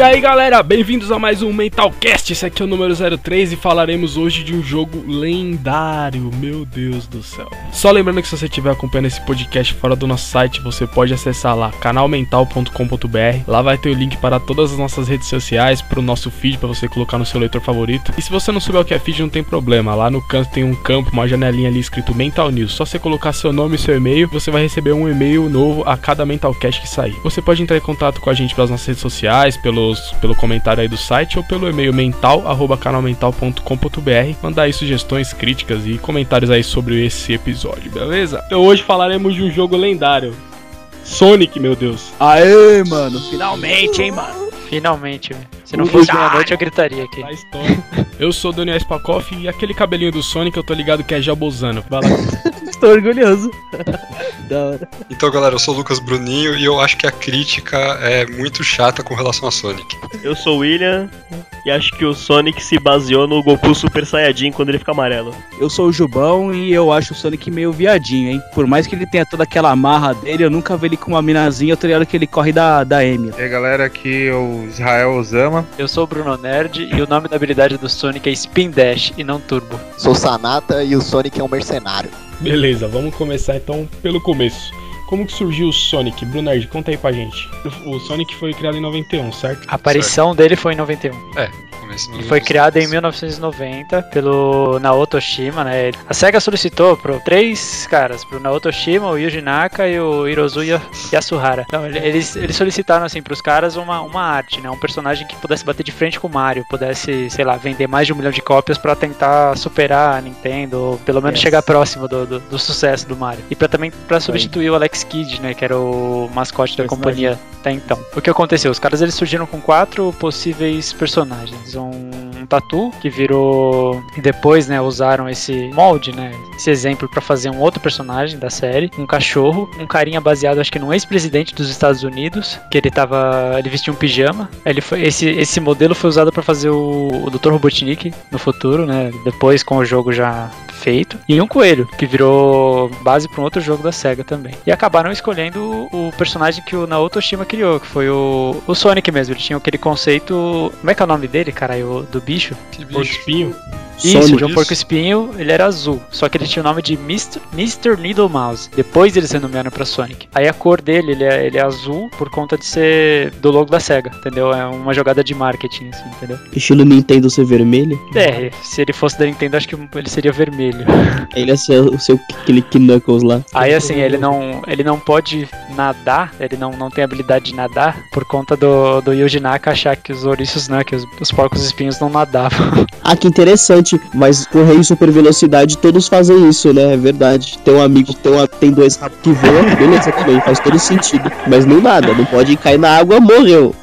E aí galera, bem-vindos a mais um Mentalcast. Esse aqui é o número 03 e falaremos hoje de um jogo lendário. Meu Deus do céu. Só lembrando que se você estiver acompanhando esse podcast fora do nosso site, você pode acessar lá canalmental.com.br. Lá vai ter o link para todas as nossas redes sociais, para o nosso feed para você colocar no seu leitor favorito. E se você não souber o que é feed, não tem problema. Lá no canto tem um campo, uma janelinha ali escrito Mental News. Só você colocar seu nome e seu e-mail, você vai receber um e-mail novo a cada Mentalcast que sair. Você pode entrar em contato com a gente pelas nossas redes sociais, pelos, pelo comentário aí do site ou pelo e-mail mental@canalmental.com.br. Mandar aí sugestões, críticas e comentários aí sobre esse episódio, beleza? Então hoje falaremos de um jogo lendário. Sonic, meu Deus. Aê, mano, finalmente, hein, mano. Finalmente, velho. Se não fosse meia-noite, eu gritaria aqui. História. Eu sou o Daniel Spakoff e aquele cabelinho do Sonic eu tô ligado que é Jabozano. Vai lá. Estou orgulhoso. da hora. Então, galera, eu sou o Lucas Bruninho e eu acho que a crítica é muito chata com relação a Sonic. Eu sou o William e acho que o Sonic se baseou no Goku Super Saiyajin quando ele fica amarelo. Eu sou o Jubão e eu acho o Sonic meio viadinho, hein? Por mais que ele tenha toda aquela marra dele, eu nunca vi ele com uma minazinha, eu tô ligado que ele corre da, da Amy. E aí galera, aqui é o Israel Osama. Eu sou o Bruno Nerd e o nome da habilidade do Sonic é Spin Dash e não Turbo. Sou Sanata e o Sonic é um mercenário. Beleza, vamos começar então pelo começo. Como que surgiu o Sonic? Brunard, conta aí pra gente. O Sonic foi criado em 91, certo? A aparição dele foi em 91. É, E foi criado em 1990 pelo Naoto Oshima, né? A SEGA solicitou pro três caras, pro Naoto Oshima, o Yuji Naka e o Hirozuya Yasuhara. Então, ele- eles, eles solicitaram, assim, pros caras uma, uma arte, né? Um personagem que pudesse bater de frente com o Mario, pudesse, sei lá, vender mais de um milhão de cópias pra tentar superar a Nintendo, ou pelo menos Yes. chegar próximo do, do, do sucesso do Mario. E pra, também pra substituir o Alex Kidd, né? Que era o mascote da companhia até então. O que aconteceu? Os caras eles surgiram com quatro possíveis personagens. Um, tatu que virou e depois, né, usaram esse molde, né, esse exemplo pra fazer um outro personagem da série, um cachorro, um carinha baseado acho que num ex-presidente dos Estados Unidos, que ele tava, ele vestia um pijama. Ele foi esse esse modelo foi usado pra fazer o, o Dr. Robotnik no futuro, né, depois com o jogo já feito. E um coelho, que virou base para um outro jogo da SEGA também. E acabaram escolhendo o, o personagem que o Naoto Oshima criou, que foi o, o Sonic mesmo. Ele tinha aquele conceito. Como é que é o nome dele, caralho? Do bicho? Que bicho. espinho? Isso, Sonic. de um porco espinho, ele era azul. Só que ele tinha o nome de Mr. Mr. Needle Mouse. Depois eles renomearam pra Sonic. Aí a cor dele, ele é, ele é azul por conta de ser do logo da SEGA, entendeu? É uma jogada de marketing, assim, entendeu? Estilo Nintendo ser vermelho, É, se ele fosse da Nintendo, acho que ele seria vermelho. ele ia ser o seu aquele Knuckles lá. Aí assim, ele não, ele não pode nadar, ele não, não tem habilidade de nadar por conta do, do Yuji Naka achar que os ouriços, né, que os, os porcos espinhos não nadavam. Ah, que interessante. Mas correr em super velocidade, todos fazem isso, né? É verdade. Tem um amigo, tem, uma, tem dois ratos que voam, beleza também, faz todo sentido. Mas não nada, não pode cair na água, morreu.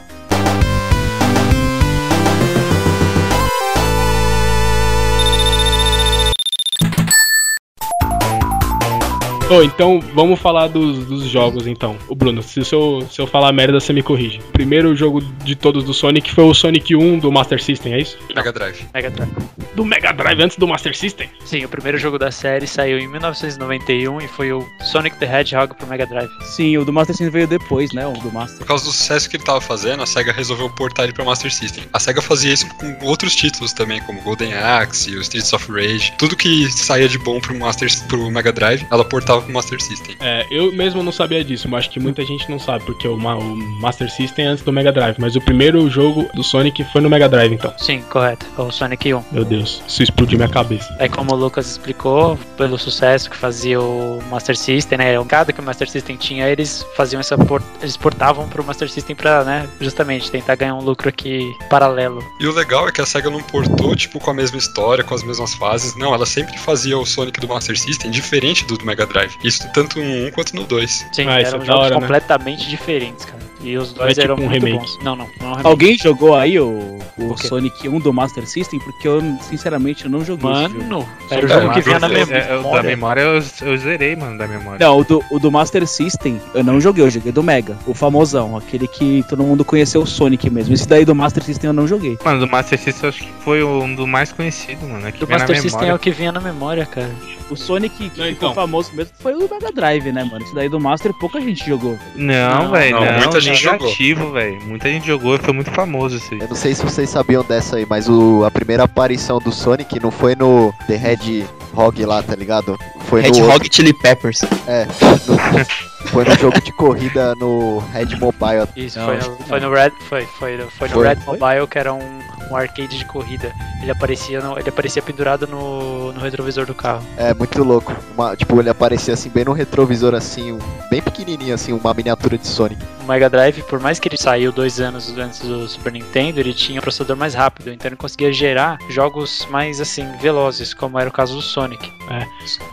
Ô, então vamos falar dos, dos jogos então. O Bruno, se, eu, se eu falar merda, você me corrige. O primeiro jogo de todos do Sonic foi o Sonic 1 do Master System, é isso? Mega Drive. Mega Drive. Do Mega Drive antes do Master System? Sim, o primeiro jogo da série saiu em 1991 e foi o Sonic the Hedgehog pro Mega Drive. Sim, o do Master System veio depois, né? O do Master. Por causa do sucesso que ele tava fazendo, a SEGA resolveu portar ele pra Master System. A SEGA fazia isso com outros títulos também, como Golden Axe, o Streets of Rage. Tudo que saía de bom pro, Master, pro Mega Drive, ela portava pro Master System. É, eu mesmo não sabia disso, mas acho que muita gente não sabe, porque o, Ma- o Master System é antes do Mega Drive, mas o primeiro jogo do Sonic foi no Mega Drive, então. Sim, correto. O Sonic 1. Meu Deus, isso explodiu minha cabeça. Aí como o Lucas explicou, pelo sucesso que fazia o Master System, né? O cada que o Master System tinha, eles faziam essa port... eles portavam pro Master System pra, né, justamente tentar ganhar um lucro aqui paralelo. E o legal é que a SEGA não portou, tipo, com a mesma história, com as mesmas fases. Não, ela sempre fazia o Sonic do Master System diferente do do Mega Drive. Isso tanto no 1 quanto no 2. Sim, Ah, eram é jogos hora, né? completamente diferentes, cara. E os dois é tipo eram um muito remake. bons. Não, não, não é um remake. Alguém jogou aí o, o O? Sonic 1 do Master System? Porque eu, sinceramente, eu não joguei esse jogo. Mano, era o É, jogo que vinha na É, é, o da memória. memória eu, eu zerei, mano, da memória. Não, o do, o do Master System eu não joguei, eu joguei do Mega, o famosão, aquele que todo mundo conheceu o Sonic mesmo. Esse daí do Master System eu não joguei. Mano, do Master System eu acho que foi um dos mais conhecidos, mano. é que Do Master System é memória. o que vinha na memória, cara. O Sonic que Não, ficou então. famoso mesmo foi o Mega Drive, né, mano? Isso daí do Master pouca gente jogou. Não, Não, velho, não, não. muita gente jogou. negativo, velho. Muita gente jogou e foi muito famoso isso aí. Eu não sei se vocês sabiam dessa aí, mas o, a primeira aparição do Sonic não foi no The Red Hog lá, tá ligado? Foi no, Hedgehog Chili Peppers. é, no- foi no jogo de corrida no Red Mobile. Isso, Não, foi, acho no, foi no Red, foi, foi, no- foi no Foi? Red Mobile, que era um, um arcade de corrida. Ele aparecia, no- ele aparecia pendurado no, no retrovisor do carro. É, muito louco. Uma- tipo, ele aparecia assim, bem no retrovisor, assim, um- bem pequenininho, assim, uma miniatura de Sonic. O Mega Drive, por mais que ele saiu dois anos antes do Super Nintendo, ele tinha um processador mais rápido, então ele conseguia gerar jogos mais assim velozes, como era o caso do Sonic.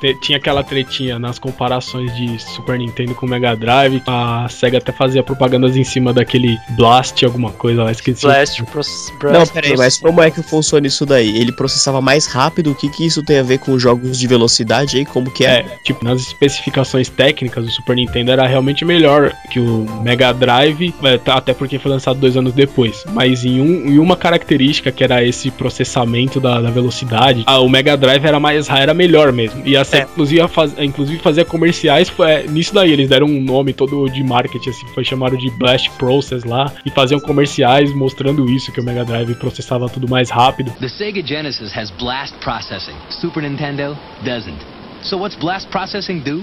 Te- Tinha aquela tretinha nas comparações de Super Nintendo com Mega Drive. A SEGA até fazia propagandas em cima daquele Blast, alguma coisa lá, esqueci. Blast, Pros, Não, peraí, mas como é que funciona isso daí? Ele processava mais rápido? O que que isso tem a ver com jogos de velocidade aí? Como que é? É, tipo, nas especificações técnicas, o Super Nintendo era realmente melhor que o Mega Drive, é, tá- até porque foi lançado dois anos depois. Mas em, um, em uma característica que era esse processamento da, da velocidade, ah, o Mega Drive era mais era melhor mesmo. E a SEGA, É. inclusive, faz, inclusive fazia comerciais foi, é, nisso daí. Eles deram um nome todo de marketing, assim, foi chamado de Blast Process lá, e faziam comerciais mostrando isso, que o Mega Drive processava tudo mais rápido. The Sega Genesis has blast processing. Super Nintendo doesn't. So what's blast processing do?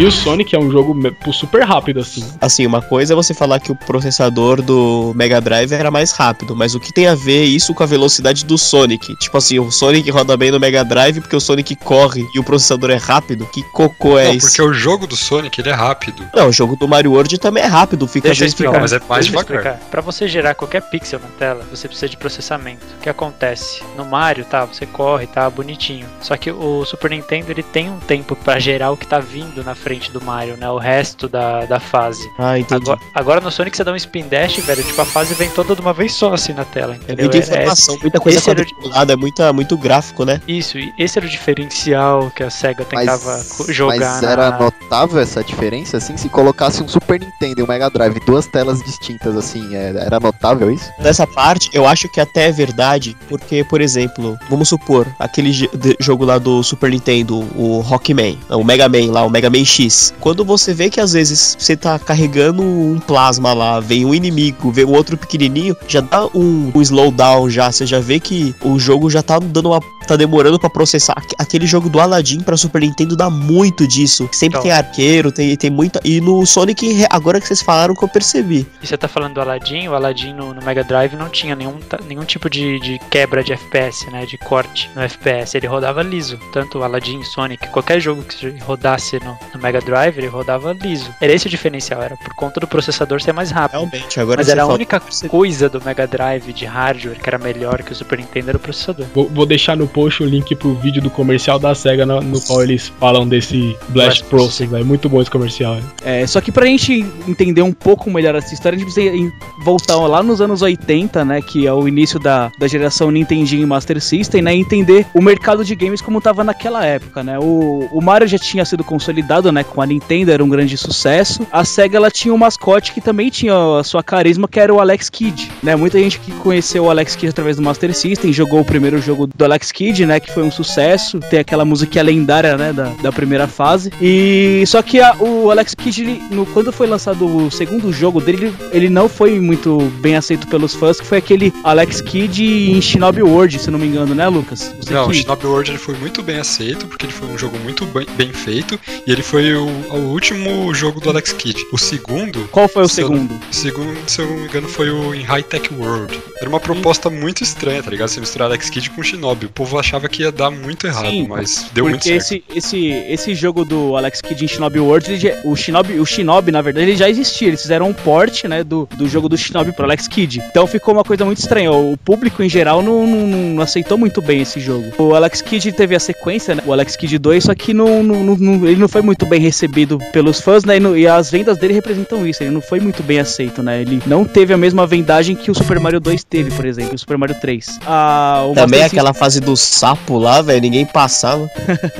E o Sonic é um jogo super rápido, assim. Assim, uma coisa é você falar que o processador do Mega Drive era mais rápido, mas o que tem a ver isso com a velocidade do Sonic? Tipo assim, o Sonic roda bem no Mega Drive porque o Sonic corre e o processador é rápido? Que cocô é não, isso? porque o jogo do Sonic, ele é rápido. Não, o jogo do Mario World também é rápido, fica Deixa eu às vezes explicar. mas é mais devagar. explicar. Pra você gerar qualquer pixel na tela, você precisa de processamento. O que acontece? No Mario, tá, você corre, tá bonitinho. Só que o Super Nintendo, ele tem um tempo pra gerar o que tá vindo na frente do Mario, né? O resto da, da fase. Ah, entendi. Agora, agora no Sonic você dá um spin dash, velho, tipo a fase vem toda de uma vez só assim na tela, É entendeu? muita É- informação, muita coisa esse era o- quadriculada, é muita, muito gráfico, né? é- isso, e esse era o diferencial que a SEGA tentava Mas, jogar mas na... era notável essa diferença, assim, se colocasse um Super Nintendo e um Mega Drive, duas telas distintas, assim, é- era notável isso? Nessa parte, eu acho que até é verdade, porque, por exemplo, vamos supor, aquele jogo lá do Super Nintendo, o Rockman, o Mega Man lá, o Mega Man X. Quando você vê que às vezes você tá carregando um plasma lá, vem um inimigo, vem um outro pequenininho, já dá um, um slowdown já, você já vê que o jogo já tá dando uma tá demorando pra processar. Aque- Aquele jogo do Aladdin pra Super Nintendo dá muito disso. Sempre Então. tem arqueiro, tem, tem muita. E no Sonic, agora que vocês falaram que eu percebi. E você tá falando do Aladdin, o Aladdin no, no Mega Drive não tinha nenhum, nenhum tipo de, de quebra de FPS, né? De corte no FPS. Ele rodava liso. Tanto o Aladdin, Sonic, qualquer jogo que rodasse no, no Mega Drive, ele rodava liso. Era esse o diferencial, era por conta do processador ser mais rápido. Realmente, agora Mas era a única coisa do Mega Drive de hardware que era melhor que o Super Nintendo era o processador. Vou, vou deixar no post o link pro vídeo do comercial da SEGA no, no qual eles falam desse Blast Blast Process, é muito bom esse comercial. né? É, só que pra gente entender um pouco melhor essa história, a gente precisa voltar lá nos anos 80, né? Que é o início da, da geração Nintendinho e Master System, né? E entender o mercado de games como tava naquela época, né? O, o Mario já tinha sido consolidado, né? Com a Nintendo, era um grande sucesso. A SEGA, ela tinha um mascote que também tinha a sua carisma, que era o Alex Kidd, né? Muita gente que conheceu o Alex Kidd através do Master System, jogou o primeiro jogo do Alex Kidd, né? Que foi um sucesso. Tem aquela musiquinha lendária, né? Da, da primeira fase. E só que a- o Alex Kidd, ele, no, quando foi lançado o segundo jogo dele, ele, não foi muito bem aceito pelos fãs, que foi aquele Alex Kidd em Shinobi World, se não me engano, né, Lucas? Você Não, o que- Shinobi World ele foi muito bem aceito, porque ele foi um jogo muito bem, bem feito, e ele foi o, o último jogo do Alex Kidd. O segundo, Qual foi o se eu- segundo? o segundo, se eu não me engano, foi o em High Tech World. Era uma proposta muito estranha, tá ligado? Você misturar Alex Kidd com Shinobi. O povo achava que ia dar muito errado, Sim, mas deu muito Porque certo. esse, esse, esse jogo do Alex Kidd em Shinobi World, ele já- o, Shinobi, o Shinobi, na verdade, ele já existia. Eles fizeram um port, né, do, do jogo do Shinobi pro Alex Kidd. Então ficou uma coisa muito estranha. O público, em geral, não, não, não aceitou muito bem esse jogo. O Alex Kidd teve a sequência, né, o Alex Kidd 2, só que não, não- não- ele não foi muito bem recebido pelos fãs, né? E, no- e as vendas dele representam isso. Ele não foi muito bem aceito, né? Ele não teve a mesma vendagem que o Super Mario 2 teve, por exemplo, o Super Mario 3. Ah, o Também aquela fase do sapo lá, velho, ninguém passava.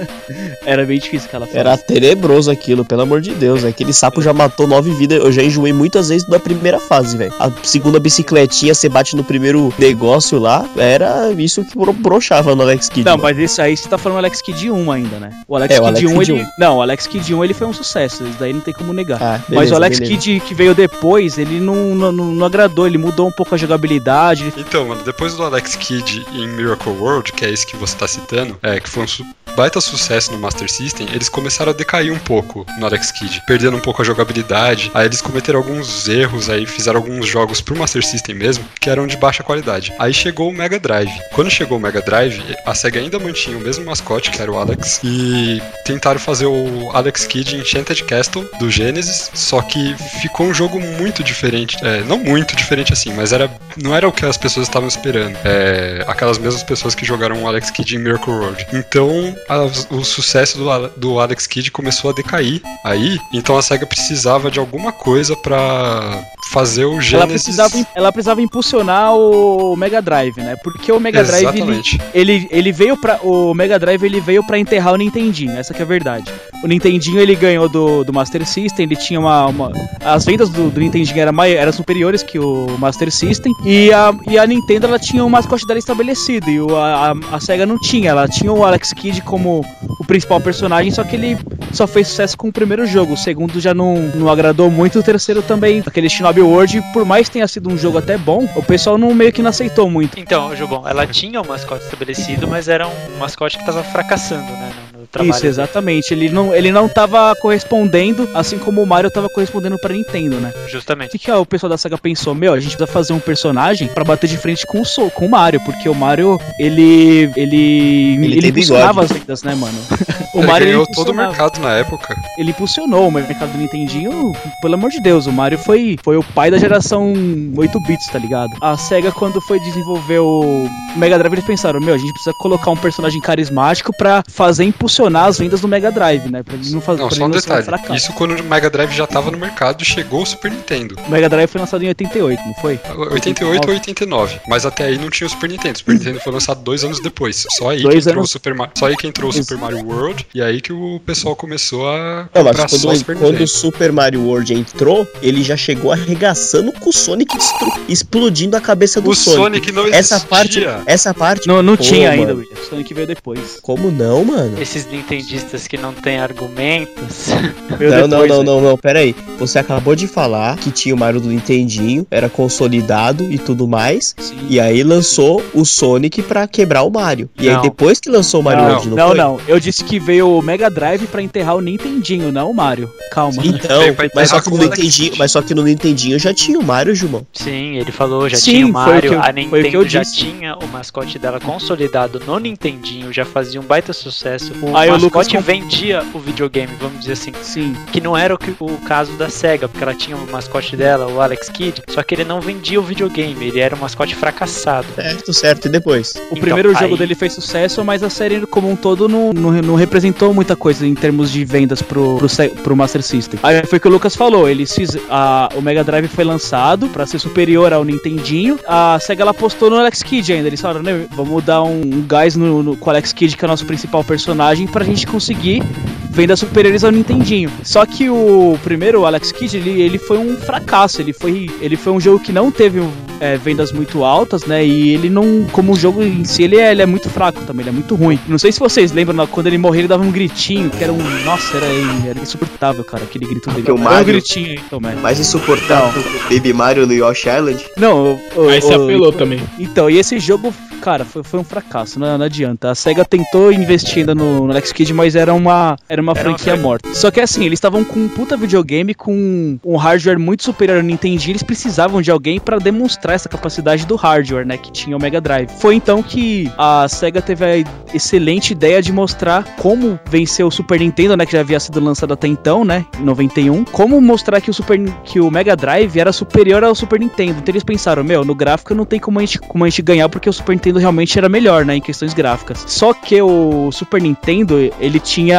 Era bem difícil aquela fase. Era tenebroso aquilo, pelo amor de Deus. Aquele sapo já matou nove vidas. Eu já enjoei muitas vezes da primeira fase, velho. A segunda bicicletinha, você bate no primeiro negócio lá. Era isso que bro- broxava no Alex Kidd. Não, mano. mas esse aí você tá falando Alex Kidd 1 ainda, né? O Alex É, Alex 1, Kidd ele. 1. Não, o Alex Kidd 1 ele foi um sucesso, isso daí não tem como negar. Ah, Mas beleza, o Alex beleza. Kidd que veio depois, ele não, não, não- agradou, ele mudou um pouco a jogabilidade. Então, mano, depois do Alex Kidd em Miracle World, que é esse que você tá citando, é, que foi um su- baita sucesso no Master System, eles começaram a decair um pouco no Alex Kidd, perdendo um pouco a jogabilidade. Aí eles cometeram alguns erros aí, fizeram alguns jogos pro Master System mesmo, que eram de baixa qualidade. Aí chegou o Mega Drive. Quando chegou o Mega Drive, a SEGA ainda mantinha o mesmo mascote, que era o Alex, e tentaram fazer o Alex Kidd Enchanted Castle do Genesis, só que ficou um jogo muito diferente. É, não muito diferente assim, mas era, não era o que as pessoas estavam esperando. É, aquelas mesmas pessoas que jogaram o Alex Kidd em Miracle World. Então, as- o sucesso do, do Alex Kidd começou a decair aí, então a SEGA precisava de alguma coisa pra fazer o Ela Genesis. precisava, ela precisava impulsionar o Mega Drive, né? Porque o Mega Drive ele, ele, ele veio para o Mega Drive ele veio para enterrar o Nintendinho, essa que é a verdade. O Nintendinho ele ganhou do, do Master System, ele tinha uma, uma- as vendas do, do Nintendinho eram, mai- eram superiores que o Master System e a, e a Nintendo ela tinha um mascote dela estabelecido e o, a, a, a Sega não tinha, ela tinha o Alex Kidd como o principal personagem, só que ele só fez sucesso com o primeiro jogo, o segundo já não, não agradou muito, o terceiro também, aquele Shinobi World, por mais que tenha sido um jogo até bom, o pessoal não meio que não aceitou muito. Então, Jubon, ela tinha um mascote estabelecido, mas era um mascote que tava fracassando, né? Trabalho. Isso, exatamente. Ele não, ele não tava correspondendo, assim como o Mario tava correspondendo pra Nintendo, né? O Justamente. que, que o pessoal da saga pensou? Meu, a gente precisa fazer um personagem pra bater de frente com o, com o Mario, porque o Mario, ele. Ele. Ele, impulsionava as vendas, né, mano? o Ele Mario ele ganhou todo o mercado na época. Ele impulsionou o mercado do Nintendinho, pelo amor de Deus, o Mario foi, foi o pai da geração 8 bits, tá ligado? A SEGA, quando foi desenvolver o Mega Drive, eles pensaram, meu, a gente precisa colocar um personagem carismático pra fazer impulsionar as vendas do Mega Drive, né? Pra ele não fazer Não, pra só um não detalhe. fracasso. Isso quando o Mega Drive já tava no mercado e chegou o Super Nintendo. O Mega Drive foi lançado em 88, não foi? 88 ou 89. Mas até aí não tinha o Super Nintendo. O Super Nintendo foi lançado dois anos depois. Só aí, Dois que entrou, anos- o Super Mario, só aí que entrou o. Super Mario World. E aí que o pessoal começou a Não, mas só o quando, Super quando o. Super Mario World entrou, ele já chegou arregaçando com o Sonic destru- explodindo a cabeça do O Sonic. Sonic não existia. Essa parte, essa parte. Não, não Pô, tinha ainda, mano. William. Sonic veio depois. Como não, mano? Esses nintendistas que não têm argumentos. Não, não, não, não, não, pera aí. Você acabou de falar que tinha o Mario do Nintendinho, era consolidado e tudo mais. Sim. E aí lançou o Sonic pra quebrar o Mario. E Não. aí depois que lançou o Mario Não, World, não, não, foi? não. Eu disse que veio o Mega Drive pra enterrar o Nintendinho, não o Mario. Calma. Então, mas só, que no Nintendinho, mas só que no Nintendinho já tinha o Mario, Gilmão. Sim, ele falou, já Sim, tinha o foi o Mario, que eu- a foi o que Nintendo eu já tinha o mascote dela consolidado no Nintendinho, já fazia um baita sucesso. O Aí o Lucas mascote comp- vendia o videogame, vamos dizer assim. Sim. Que não era o, que- o caso da SEGA, porque ela tinha o mascote dela, o Alex Kidd, só que ele não vendia o videogame, ele era um mascote fracassado. Certo, certo. E depois? O Então, primeiro jogo aí- dele fez sucesso, mas a série como um todo não, não, não representou muita coisa em termos de vendas pro, pro, Se- pro Master System. Aí foi o que o Lucas falou, eles fiz, a, o Mega Drive foi lançado pra ser superior ao Nintendinho. A SEGA ela apostou no Alex Kidd ainda. Eles falaram, né, vamos dar um, um gás no, no, com o Alex Kidd, que é o nosso principal personagem, pra gente conseguir vendas superiores ao Nintendinho. Só que o primeiro, o Alex Kidd, ele, ele foi um fracasso. Ele foi, ele foi um jogo que não teve é, vendas muito altas, né? E ele não, como o jogo em si, ele é, ele é muito fraco também, ele é muito ruim. Não sei se vocês lembram, quando ele morreu, ele dava um gritinho, que era um. Nossa, era, era insuportável, cara, aquele grito dele. Porque o Era um Mario- gritinho aí, então. Mais insuportável que o Baby Mario no Yoshi Island. Não, o, o, Aí se o- apelou também. Então, e esse jogo, cara, foi, foi um fracasso, não, não adianta. A SEGA tentou investir ainda no, no Alex Kidd, mas era uma, era uma Era uma franquia fran- morta. Só que assim, eles estavam com um puta videogame, com um hardware muito superior ao Nintendinho, eles precisavam de alguém pra demonstrar essa capacidade do hardware, né, que tinha o Mega Drive. Foi então que a SEGA teve a excelente ideia de mostrar como vencer o Super Nintendo, né, que já havia sido lançado até então, né, em 91, como mostrar que o Super que o Mega Drive era superior ao Super Nintendo. Então eles pensaram, meu, no gráfico não tem como a gente, como a gente ganhar porque o Super Nintendo realmente era melhor, né, em questões gráficas. Só que o Super Nintendo, ele tinha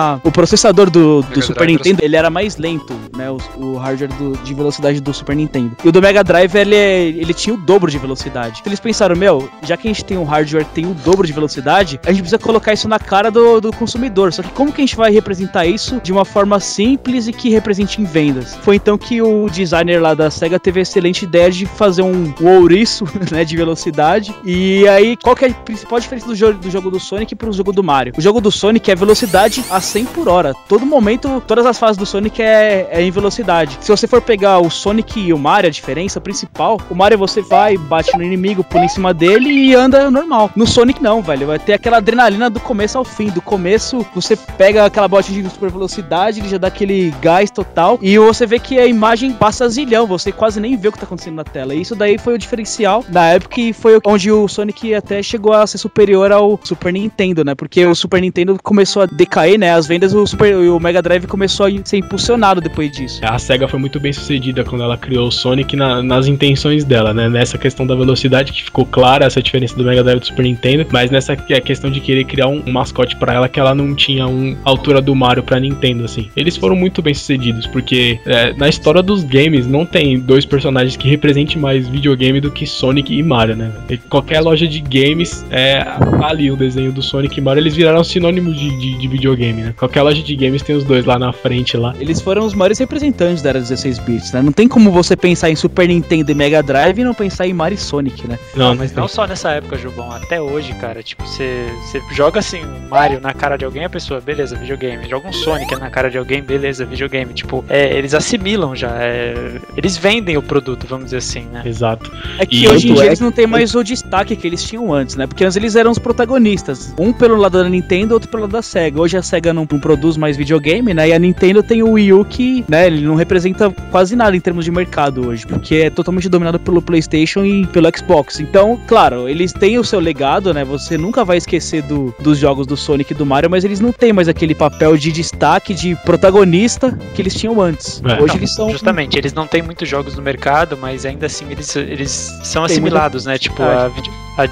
a, o processador do, do Super Drive Nintendo, ele era mais lento, né? O, o hardware do- de velocidade do Super Nintendo. E o do Mega Drive, ele, ele tinha o dobro de velocidade. Então eles pensaram, meu, já que a gente tem um hardware que tem o dobro de velocidade, a gente precisa colocar isso na cara do, do consumidor. Só que como que a gente vai representar isso de uma forma simples e que represente em vendas? Foi então que o designer lá da SEGA teve a excelente ideia de fazer um, um ouriço, né, de velocidade. E aí, qual que é a principal diferença do jogo do, jogo do Sonic pro jogo do Mario? O jogo do Sonic é velocidade a 100 por hora. Todo momento, todas as fases do Sonic é, é em velocidade. Se você for pegar o Sonic e o Mario, a diferença principal, o Mario você vai, bate no inimigo, pula em cima dele e anda normal. No Sonic não, velho. Vai ter aquela adrenalina do começo ao fim. Do começo, você pega aquela botinha de super velocidade, ele já dá aquele gás total. E você vê que a imagem passa zilhão, você quase nem vê o que tá acontecendo na tela. E isso daí foi o diferencial na época e foi onde o Sonic até chegou a ser superior ao Super Nintendo, né? Porque o Super Nintendo começou a decair, né? As vendas, o, Super, o Mega Drive começou a ser impulsionado depois disso. A SEGA foi muito bem sucedida quando ela criou o Sonic na- nas intenções dela, né? Nessa questão da velocidade, que ficou clara essa diferença do Mega Drive e do Super Nintendo, mas nessa a questão de querer criar um, um mascote pra ela que ela não tinha um altura do Mario pra Nintendo, assim. Eles foram muito bem sucedidos, porque é, na história dos games não tem dois personagens que representem mais videogame do que Sonic e Mario, né? E qualquer loja de games é ali o desenho do Sonic e Mario, eles viraram sinônimos de, de, de videogame, né? Qualquer loja de games tem os dois lá na frente lá. Eles foram os maiores representantes da era 16 bits, né? Não tem como você pensar em Super Nintendo e Mega Drive e não pensar em Mario e Sonic, né? Não, Mas não só nessa época, Jubão, até hoje, cara. Tipo, você você joga assim um Mario na cara de alguém, a pessoa, beleza, videogame. Joga um Sonic na cara de alguém, beleza, videogame. Tipo, é, eles assimilam já. é, eles vendem o produto, vamos dizer assim, né? Exato. É que E hoje em dia é eles não têm mais o destaque que eles tinham antes, né? Porque antes eles eram os protagonistas. Um pelo lado da Nintendo, outro pelo lado da SEGA. Hoje a SEGA não, não produz mais videogame, né? E a Nintendo tem o Wii U que, né, ele não representa quase nada em termos de mercado hoje. Porque é totalmente dominado pelo PlayStation e pelo Xbox. Então, claro, eles têm o seu legado, né? Você nunca vai esquecer do- dos jogos do Sonic e do Mario, mas eles não têm mais aquele papel de destaque, de protagonista que eles tinham antes. É. Hoje Não, eles são. Justamente, eles não têm muitos jogos no mercado, mas ainda assim eles, eles são assimilados, né? Tipo, a,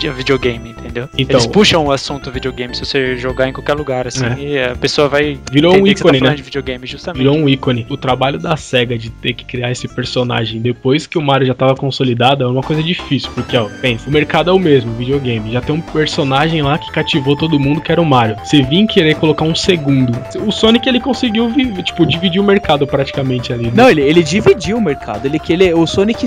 a videogame, entendeu? Então- eles puxam o assunto videogame se você jogar em qualquer lugar, assim, É. e a pessoa vai Virou um entender que você tá ícone, falando né? de videogame, justamente. Virou um ícone. O trabalho da SEGA de ter que criar esse personagem depois que o Mario já tava consolidado é uma coisa difícil, porque ó, pensa, o mercado é o mesmo, videogame. Já tem um personagem lá que cativou todo mundo, que era o Mario. Você vir querer colocar um segundo. O Sonic ele conseguiu, tipo, dividir o mercado praticamente ali. né? Não, ele, ele dividiu o mercado. Ele que ele, o Sonic,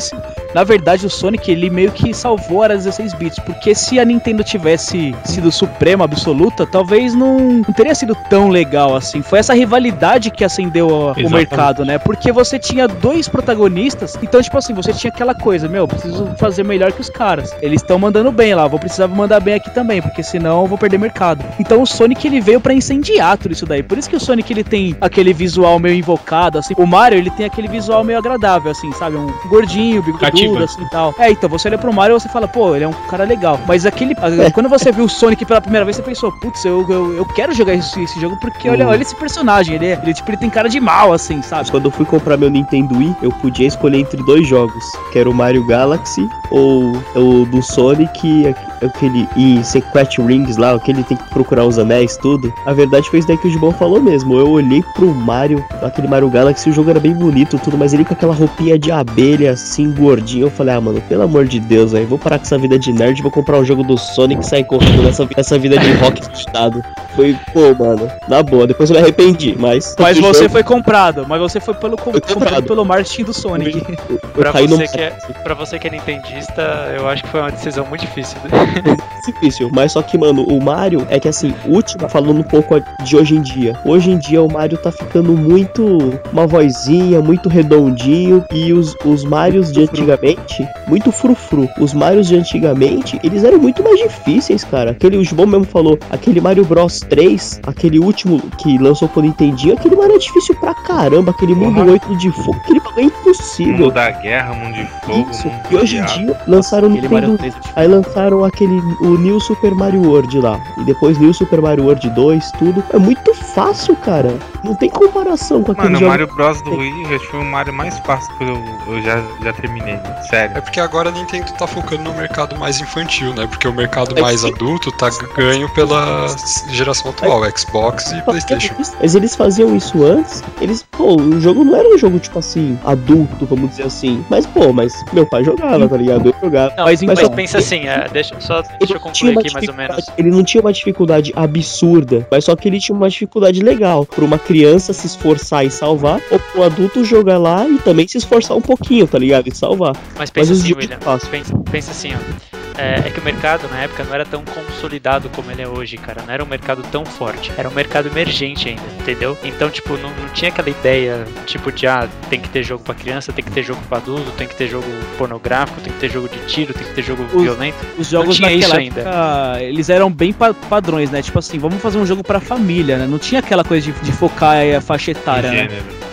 na verdade, o Sonic ele meio que salvou a era 16 bits, porque se a Nintendo tivesse sido suprema absoluta, talvez não, não teria sido tão legal assim. Foi essa rivalidade que acendeu a- o mercado, né? Porque você tinha dois protagonistas, então tipo assim, você tinha aquela coisa, meu, preciso fazer melhor que os caras. Eles estão mandando bem lá, vou precisar mandar bem aqui também, porque senão eu vou perder mercado. Então o Sonic ele veio pra incendiar tudo isso daí. Por isso que o Sonic ele tem aquele visual meio invocado, assim. O Mario ele tem aquele visual meio agradável, assim, sabe? Um gordinho, bigodudo, assim tal. É, então você olha pro Mario e você fala, pô, ele é um cara legal. Mas aquele. Quando você viu o Sonic pela primeira vez, você pensou, putz, eu, eu, eu quero jogar esse, esse jogo porque olha, olha esse personagem. Ele, é- ele, tipo, ele tem cara de mal, assim, sabe? Quando eu fui comprar meu Nintendo Wii, eu podia escolher entre dois jogos, que era o Mario Galaxy ou o do Sonic, aqu- aquele e Secret Rings lá, aquele tem que procurar os anéis, tudo. A verdade foi isso daí que o Gibão falou mesmo. Eu olhei pro Mario, aquele Mario Galaxy, o jogo era bem bonito, tudo, mas ele com aquela roupinha de abelha, assim, gordinho. Eu falei, ah, mano, pelo amor de Deus, aí vou parar com essa vida de nerd, vou comprar um jogo do Sonic e sair correndo nessa, nessa vida de rock estado. Foi, pô, mano, na boa, depois eu me arrependi, mas. Mas o você jogo- foi comprado, mas você foi pelo Foi comprado comprado. pelo marketing do Sonic. eu Pra caí no você, que é, pra você que é nintendista, eu acho que foi uma decisão muito difícil. né? difícil, mas só que, mano, o Mario é que assim, último, falando um pouco de hoje em dia. Hoje em dia o Mario tá ficando muito uma vozinha, muito redondinho. E os, os Marios de antigamente, muito frufru. Os Marios de antigamente, eles eram muito mais difíceis, cara. Aquele, o João mesmo falou, aquele Mario Bros 3, aquele último que lançou pro Nintendinho, aquele Mario é difícil pra caramba. Aquele mundo Porra. 8 de fogo, aquele bagulho é impossível. Mundo da guerra, mundo de fogo. Isso. mundo E hoje em dia lançaram o Aquele Mario Nintendo 3 Aí lançaram aquele o New Super Mario World lá. E depois New Super Mario World 2, tudo. É muito fácil, cara. Não tem comparação com aquele Mano, o jogo. Mario Bros do Wii acho que foi o Mario mais fácil que eu, eu já, já terminei. Sério. É porque agora a Nintendo tá focando no mercado mais infantil, né? Porque o mercado É mais adulto tá ganho pela geração atual, Xbox e Playstation. Mas eles faziam isso antes, eles, pô, o jogo não era um jogo, tipo assim, adulto, vamos dizer assim. Mas, pô, mas meu pai jogava, tá ligado? Eu jogava. Não, Mas mas, então- pensa assim, é, deixa, só deixa Ele eu não tinha concluir uma aqui mais ou menos. dificuldade- Ele não tinha uma dificuldade absurda, mas só que ele tinha uma dificuldade legal. Pra uma criança se esforçar e salvar, ou pro adulto jogar lá e também se esforçar um pouquinho, tá ligado? E salvar. Mas pensa Mas assim, William. Pensa, pensa assim, ó. É, é que o mercado na época não era tão consolidado como ele é hoje, cara. Não era um mercado tão forte. Era um mercado emergente ainda, entendeu? Então, tipo, não, não tinha aquela ideia, tipo, de ah, tem que ter jogo pra criança, tem que ter jogo pra adulto, tem que ter jogo pornográfico, tem que ter jogo de tiro, tem que ter jogo Os- violento. Os jogos tinha naquela isso época, eles eram bem pa- padrões, né? Tipo assim, vamos fazer um jogo pra família, né? Não tinha aquela coisa de, de focar a faixa etária, né?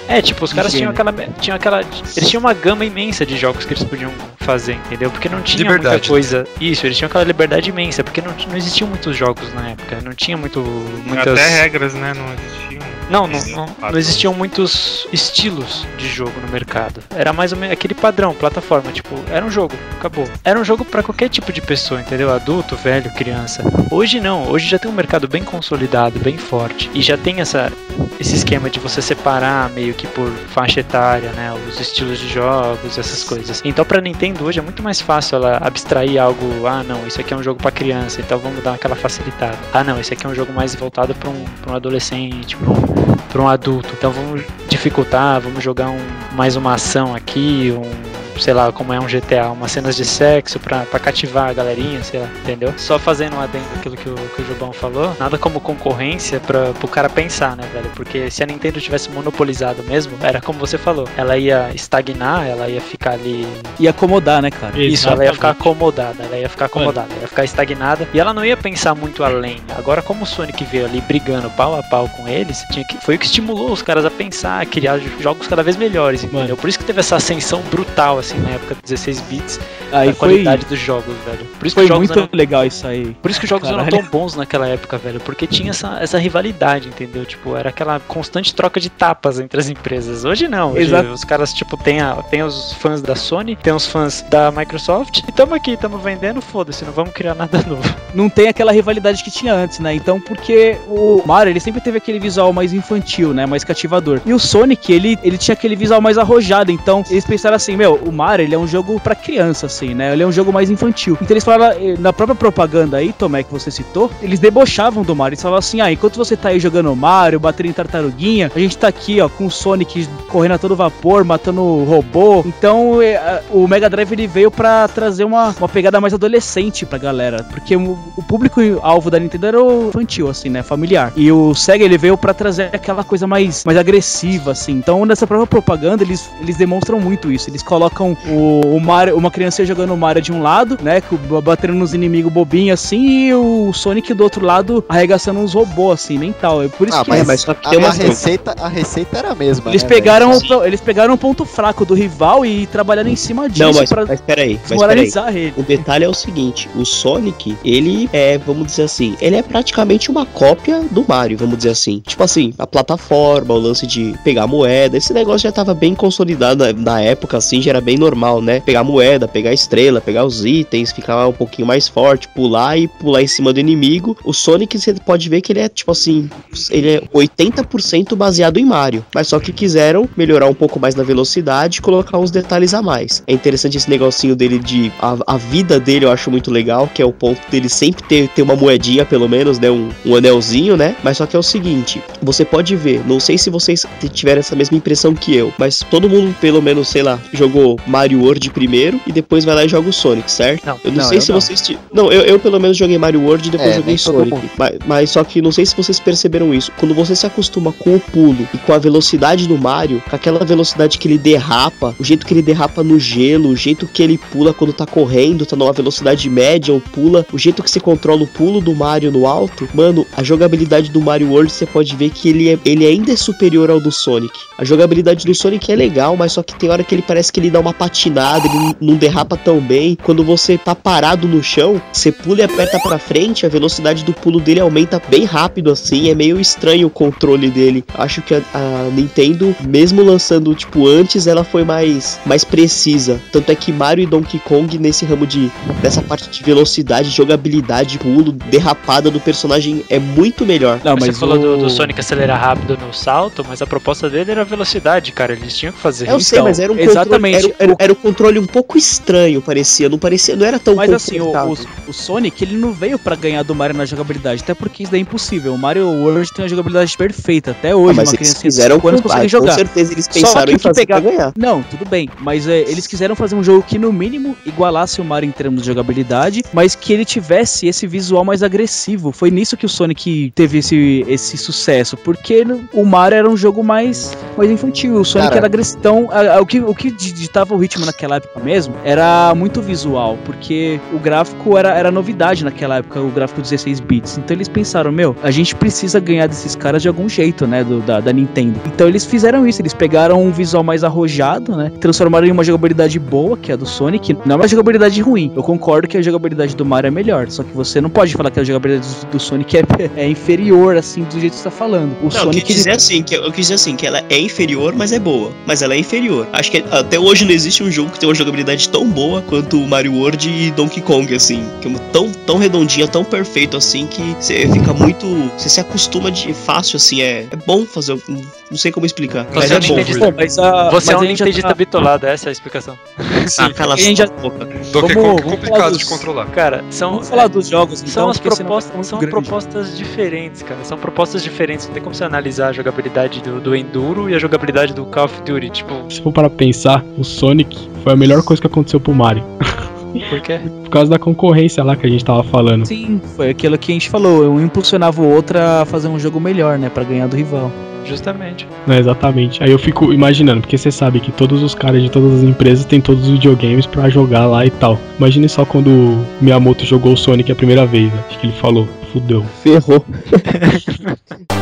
É, tipo, os caras tinham aquela, tinham aquela. Eles tinham uma gama imensa de jogos que eles podiam fazer, entendeu? Porque não tinha muita Liberdade. coisa. Isso, eles tinham aquela liberdade imensa, porque não, não existiam muitos jogos na época. Não tinha muito. Muitas. Até regras, né? Não existiam. Não, não, não, não existiam muitos estilos de jogo no mercado. Era mais ou menos aquele padrão, plataforma, tipo, era um jogo, acabou. Era um jogo pra qualquer tipo de pessoa, entendeu? Adulto, velho, criança. Hoje não, hoje já tem um mercado bem consolidado, bem forte. E já tem essa, esse esquema de você separar meio que por faixa etária, né? Os estilos de jogos, essas coisas. Então pra Nintendo hoje é muito mais fácil ela abstrair algo, ah não, isso aqui é um jogo pra criança, então vamos dar aquela facilitada. Ah não, esse aqui é um jogo mais voltado pra um, pra um adolescente, pra um, pra um adulto. Então vamos dificultar, vamos jogar um, mais uma ação aqui, um sei lá, como é um GTA, umas cenas de sexo pra, pra cativar a galerinha, sei lá, entendeu? Só fazendo um adendo aquilo que o, que o Jubão falou, nada como concorrência pra, pro cara pensar, né, velho? Porque se a Nintendo tivesse monopolizado mesmo, era como você falou, ela ia estagnar, ela ia ficar ali. E acomodar, né, cara? Isso, ela ia ficar acomodada, ela ia ficar acomodada, ela ia ficar estagnada e ela não ia pensar muito além. Agora, como o Sonic veio ali brigando pau a pau com eles, tinha que, foi o que estimulou os caras a pensar, a criar jogos cada vez melhores, entendeu? Por isso que teve essa ascensão brutal, assim, na época 16 bits, Aí da foi, qualidade dos jogos, velho. Por isso que foi os jogos muito eram legal isso aí. por isso que os jogos Caralho. eram tão bons naquela época, velho. Porque tinha essa, essa rivalidade, entendeu? Tipo, era aquela constante troca de tapas entre as empresas. Hoje não. Hoje Exato. os caras, tipo, tem, a, tem os fãs da Sony, tem os fãs da Microsoft. E tamo aqui, tamo vendendo, foda-se, não vamos criar nada novo. Não tem aquela rivalidade que tinha antes, né? Então, porque o Mario, ele sempre teve aquele visual mais infantil, né? Mais cativador. E o Sonic, ele, ele tinha aquele visual mais arrojado. Então, eles pensaram assim, meu, o Mario, ele é um jogo pra criança, assim, né? Ele é um jogo mais infantil. Então, eles falaram, eh, na própria propaganda aí, Tomé, que você citou, eles debochavam do Mario. Eles falavam assim, ah, enquanto você tá aí jogando Mario, batendo em tartaruguinha, a gente tá aqui, ó, com o Sonic correndo a todo vapor, matando robô. Então, eh, o Mega Drive, ele veio pra trazer uma, uma pegada mais adolescente pra galera. Porque o, público-alvo da Nintendo era o infantil, assim, né? Familiar. E o Sega, ele veio pra trazer aquela coisa mais, mais agressiva, assim. Então, nessa própria propaganda, eles, eles demonstram muito isso. Eles colocam o, o Mario, uma criança jogando o Mario de um lado, né? Batendo nos inimigos bobinhos, assim. E o Sonic do outro lado arregaçando uns robôs, assim, nem tal. É por isso Ah, que mas, mas só que a, tem a coisas. receita, a receita era a mesma. eles né, pegaram, velho? o- eles pegaram um ponto fraco do rival e trabalharam em cima disso Não, mas, pra mas peraí, mas peraí. desmoralizar ele. O detalhe é o seguinte, o Sonic, ele é, vamos dizer assim, ele é praticamente uma cópia do Mario, vamos dizer assim. Tipo assim, a plataforma, o lance de pegar moeda, esse negócio já tava bem consolidado na, na época, assim, já era bem normal, né? Pegar moeda, pegar estrela, pegar os itens, ficar um pouquinho mais forte, pular e pular em cima do inimigo. O Sonic, você pode ver que ele é, tipo assim, ele é 80% baseado em Mario, mas só que quiseram melhorar um pouco mais na velocidade e colocar uns detalhes a mais. É interessante esse negocinho dele de. A, a vida dele eu acho muito legal, que é o ponto dele sempre ter, ter uma moedinha, pelo menos, né? Um, um anelzinho, né? Mas só que é o seguinte: você pode ver, não sei se vocês tiveram essa mesma impressão que eu, mas todo mundo, pelo menos, sei lá, jogou Mario World primeiro e depois vai lá e joga o Sonic, certo? Não. Eu não, Não, sei eu se não. vocês. ti- Não, eu, eu pelo menos joguei Mario World e depois É, joguei Sonic. Mas, mas só que não sei se vocês perceberam isso. Quando você se acostuma com o pulo e com a velocidade do Mario, com aquela velocidade que ele derrapa, o jeito que ele derrapa no gelo, o jeito que ele pula quando tá correndo, tá numa velocidade média ou pula, o jeito que você controla o pulo do Mario no alto, mano, a jogabilidade do Mario World você pode ver que ele, é, ele ainda é superior ao do Sonic. A jogabilidade do Sonic é legal, mas só que tem hora que ele parece que ele dá uma patinada, ele não- derrapa tão bem. Quando você tá parado no chão, você pula e aperta pra frente, a velocidade do pulo dele aumenta bem rápido assim. É meio estranho o controle dele. Acho que a, a Nintendo, mesmo lançando tipo antes, ela foi mais, mais precisa. Tanto é que Mario e Donkey Kong nesse ramo de dessa parte de velocidade, jogabilidade, pulo, derrapada do personagem é muito melhor. Não, Você mas falou do, o- do Sonic acelerar rápido no salto, mas a proposta dele era velocidade, cara. Eles tinham que fazer Eu isso. sei, Então, mas era um exatamente. controle, era, era, um controle um pouco estranho, parecia. Não parecia, não era tão Mas assim, o, o- o Sonic, ele não veio pra ganhar do Mario na jogabilidade, até porque isso daí é impossível. O Mario World tem uma jogabilidade perfeita, até Ah, hoje, mas uma eles criança de fizeram 5 anos consegue ah, jogar. Com certeza eles pensaram que em que fazer pegar- ganhar. Não, tudo bem, mas é, eles quiseram fazer um jogo que no mínimo igualasse o Mario em termos de jogabilidade, mas que ele tivesse esse visual mais agressivo. Foi nisso que o Sonic teve esse, esse sucesso, porque o Mario era um jogo mais, mais infantil, o Sonic Cara. era agressivo. Então, a- a- o que, o que di- ditava o ritmo naquela época mesmo era muito visual, porque o gráfico era, era novidade naquela época, o gráfico 16 bits. Então eles pensaram, meu, a gente precisa ganhar desses caras de algum jeito, né, do, da, da Nintendo. Então eles fizeram isso, eles pegaram um visual mais arrojado, né, transformaram em uma jogabilidade boa, que é a do Sonic. Não é uma jogabilidade ruim. Eu concordo que a jogabilidade do Mario é melhor, só que você não pode falar que a jogabilidade do, do Sonic é, é inferior, assim, do jeito que você tá falando. O Não, eu Sonic... quis dizer assim, que eu quis dizer assim, que ela é inferior, mas é boa. Mas ela é inferior. Acho que até hoje não existe um jogo que tenha uma jogabilidade tão boa quanto o Mario World e Donkey Kong, assim. Que é tão, tão redondinha, tão perfeito assim, que você fica muito. Você se acostuma de fácil, assim. É, é bom fazer. Não, sei como explicar. Você mas é é bom. nintendista. Bom, mas a, Você mas é um nintendista tá- bitolado, essa é a explicação. Ah, cala a já- boca. Donkey Vamos- Kong é complicado falar de dos- controlar. Cara, são, Vamos falar dos jogos, então, são as propostas, são grande. propostas diferentes, cara. São propostas diferentes. Não tem como você analisar a jogabilidade do, do Enduro e a jogabilidade do Call of Duty. Tipo, Se for para pensar, o Sonic foi a melhor coisa que aconteceu pro Mario. por quê? Por causa da concorrência lá que a gente tava falando. Sim, foi aquilo que a gente falou. Um impulsionava o outro a fazer um jogo melhor, né? Pra ganhar do rival. Justamente. Né, exatamente. Aí eu fico imaginando, porque você sabe que todos os caras de todas as empresas têm todos os videogames pra jogar lá e tal. Imagine só quando o Miyamoto jogou o Sonic a primeira vez, né? Acho que ele falou, fudeu. Ferrou.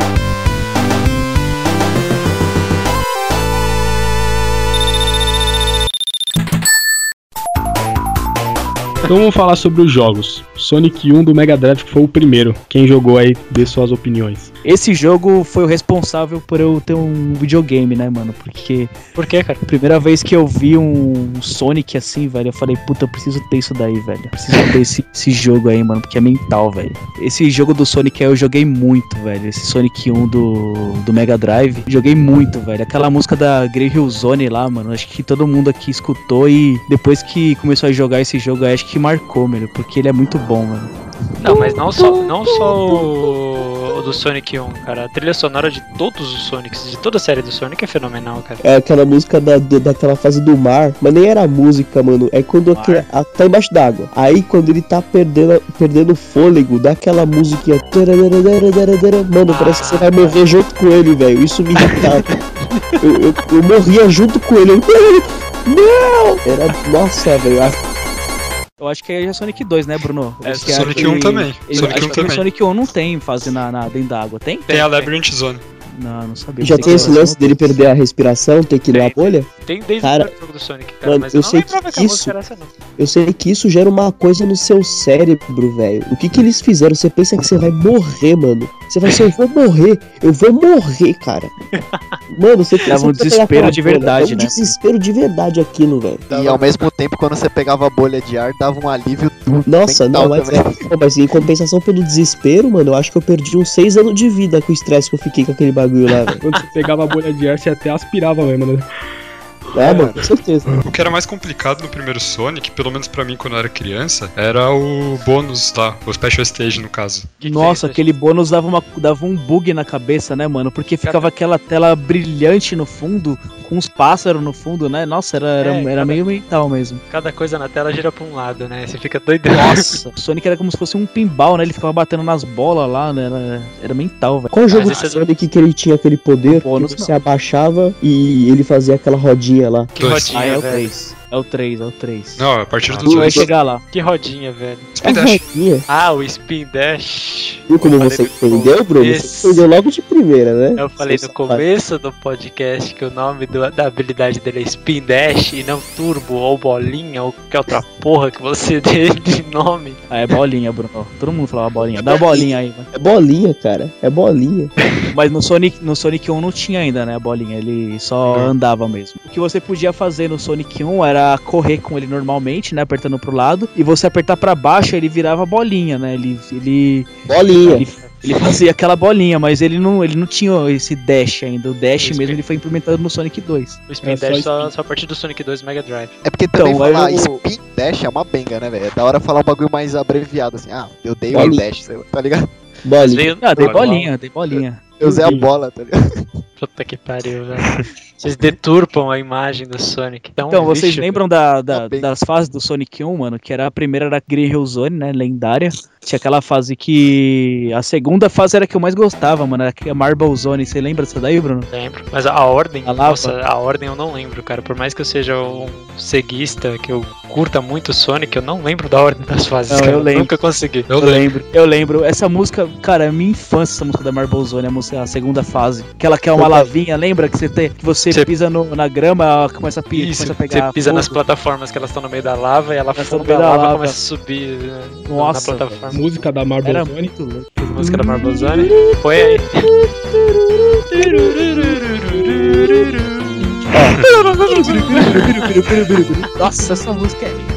Então vamos falar sobre os jogos. Sonic 1 do Mega Drive foi o primeiro. Quem jogou aí, dê suas opiniões. Esse jogo foi o responsável por eu ter um videogame, né, mano? Porque Por quê, cara? primeira vez que eu vi um Sonic assim, velho, eu falei, puta, eu preciso ter isso daí, velho. Eu preciso ter esse, esse jogo aí, mano, porque é mental, velho. Esse jogo do Sonic aí eu joguei muito, velho. Esse Sonic 1 do, do Mega Drive. Joguei muito, velho. Aquela música da Grey Hill Zone lá, mano. Acho que todo mundo aqui escutou e depois que começou a jogar esse jogo, acho que marcou, mano. Porque ele é muito bom, mano. Não, mas não só, não só o, o do Sonic 1, cara. A trilha sonora de todos os Sonics, de toda a série do Sonic é fenomenal, cara. É aquela música da, do- daquela fase do mar, mas nem era música, mano. É quando aquele, a, tá embaixo d'água. Aí quando ele tá perdendo, perdendo fôlego, dá aquela musiquinha. Mano, parece que você vai morrer junto com ele, velho. Isso me irritava. eu, eu, eu morria junto com ele. Eu, Não! Era. Nossa, velho. Eu acho que é Sonic 2, né, Bruno? É, Sonic acha 1 que- também. Ele, Sonic acho 1 que também. Sonic 1 não tem fase na, na, dentro da água, tem? Tem a Labyrinth Zone. Não, não sabia. Já tem esse lance dele perder a respiração, ter que ir na bolha? Tem desde Cara, o jogo do Sonic, cara. mano, mas eu eu não sei que que isso- essa. Eu sei que isso gera uma coisa no seu cérebro, velho. O que que eles fizeram? Você pensa que você vai morrer, mano. Você vai assim, eu vou morrer. Eu vou morrer, cara. Mano, você Dava um desespero de bolha, verdade, um né? desespero de verdade aquilo, velho. E ao mesmo tempo, quando você pegava a bolha de ar, dava um alívio Nossa, não, mas, é, mas em compensação pelo desespero, mano, eu acho que eu perdi uns seis anos de vida com o estresse que eu fiquei com aquele bagulho lá, velho. Quando você pegava a bolha de ar, você até aspirava mesmo, né? É, mano, com certeza. O que era mais complicado no primeiro Sonic, pelo menos pra mim quando eu era criança, era o bônus lá, o Special Stage no caso. Que Nossa, fez, aquele bônus dava, uma, dava um bug na cabeça, né, mano? Porque ficava aquela tela brilhante no fundo, com uns pássaros no fundo, né? Nossa, era, era, É, era cada- meio mental mesmo. Cada coisa na tela gira pra um lado, né? Você fica doidão. Nossa, o Sonic era como se fosse um pinball, né? Ele ficava batendo nas bolas lá, né? Era, era mental, velho. Qual jogo Mas do é- Sonic que ele tinha aquele poder Bônus, que você abaixava e ele fazia aquela rodinha lá? Que rodinha, Ah, é o velho. 3. É o 3, é o 3. Não, a partir do Tu vai 2. chegar lá. Que rodinha, velho. Spin Dash. Rodinha. Ah, o Spin Dash. Viu como você entendeu, Bruno? Você entendeu logo de primeira, né? Eu falei Seu no começo do podcast que o nome do- da habilidade dele é Spin Dash e não Turbo ou Bolinha ou qualquer outra porra que você dê de nome. Ah, é bolinha, Bruno. Todo mundo falava bolinha. Dá a bolinha aí, mano. É bolinha, cara. É bolinha. Mas no Sonic, no Sonic 1 não tinha ainda, né, a bolinha. Ele só andava mesmo. O que você podia fazer no Sonic 1 era correr com ele normalmente, né, apertando pro lado. E você apertar pra baixo, ele virava bolinha, né? Ele, ele, Bolinha. ele, ele fazia aquela bolinha, mas ele não, ele não tinha esse dash ainda. O dash Esse mesmo spin- ele foi implementado no Sonic 2. O Spin É Dash só, só a partir do Sonic 2 Mega Drive. É porque também Então, falar eu- Spin Dash é uma benga, né, velho? É da hora falar um bagulho mais abreviado, assim. Ah, eu dei o Bolinha. Dash, lá, tá ligado? Bolinha. Ah, dei Bolinha. bolinha, dei bolinha. Eu usei a bola, tá ligado? Puta que pariu, velho. Vocês deturpam a imagem do Sonic. Um Então, vocês lembram da, da- Tá das fases do Sonic 1, mano? Que era a primeira era Green Hill Zone, né? Lendária. Tinha aquela fase que. A segunda fase era a que eu mais gostava, mano. Era a Marble Zone. Você lembra dessa daí, Bruno? Lembro. Mas a ordem, A lava? nossa, a ordem eu não lembro, cara. Por mais que eu seja um ceguista, que eu curta muito Sonic, eu não lembro da ordem das fases, Não, cara. eu lembro. Nunca consegui. Eu Eu lembro. Eu lembro. Essa música, cara, é minha infância, essa música da Marble Zone, a, música, a segunda fase. Aquela que é uma lavinha, lembra? Que você, tem, que você Você- pisa no- na grama, ela começa a, pi- Isso, começa a pegar. você pisa nas fogo. plataformas que elas estão no meio da lava e ela funga a meio da lava e lava. começa a subir né, Nossa, na plataforma. Música da Marble Era Zone. muito louco. A música da Marble Zone. Foi aí. Nossa, essa música é.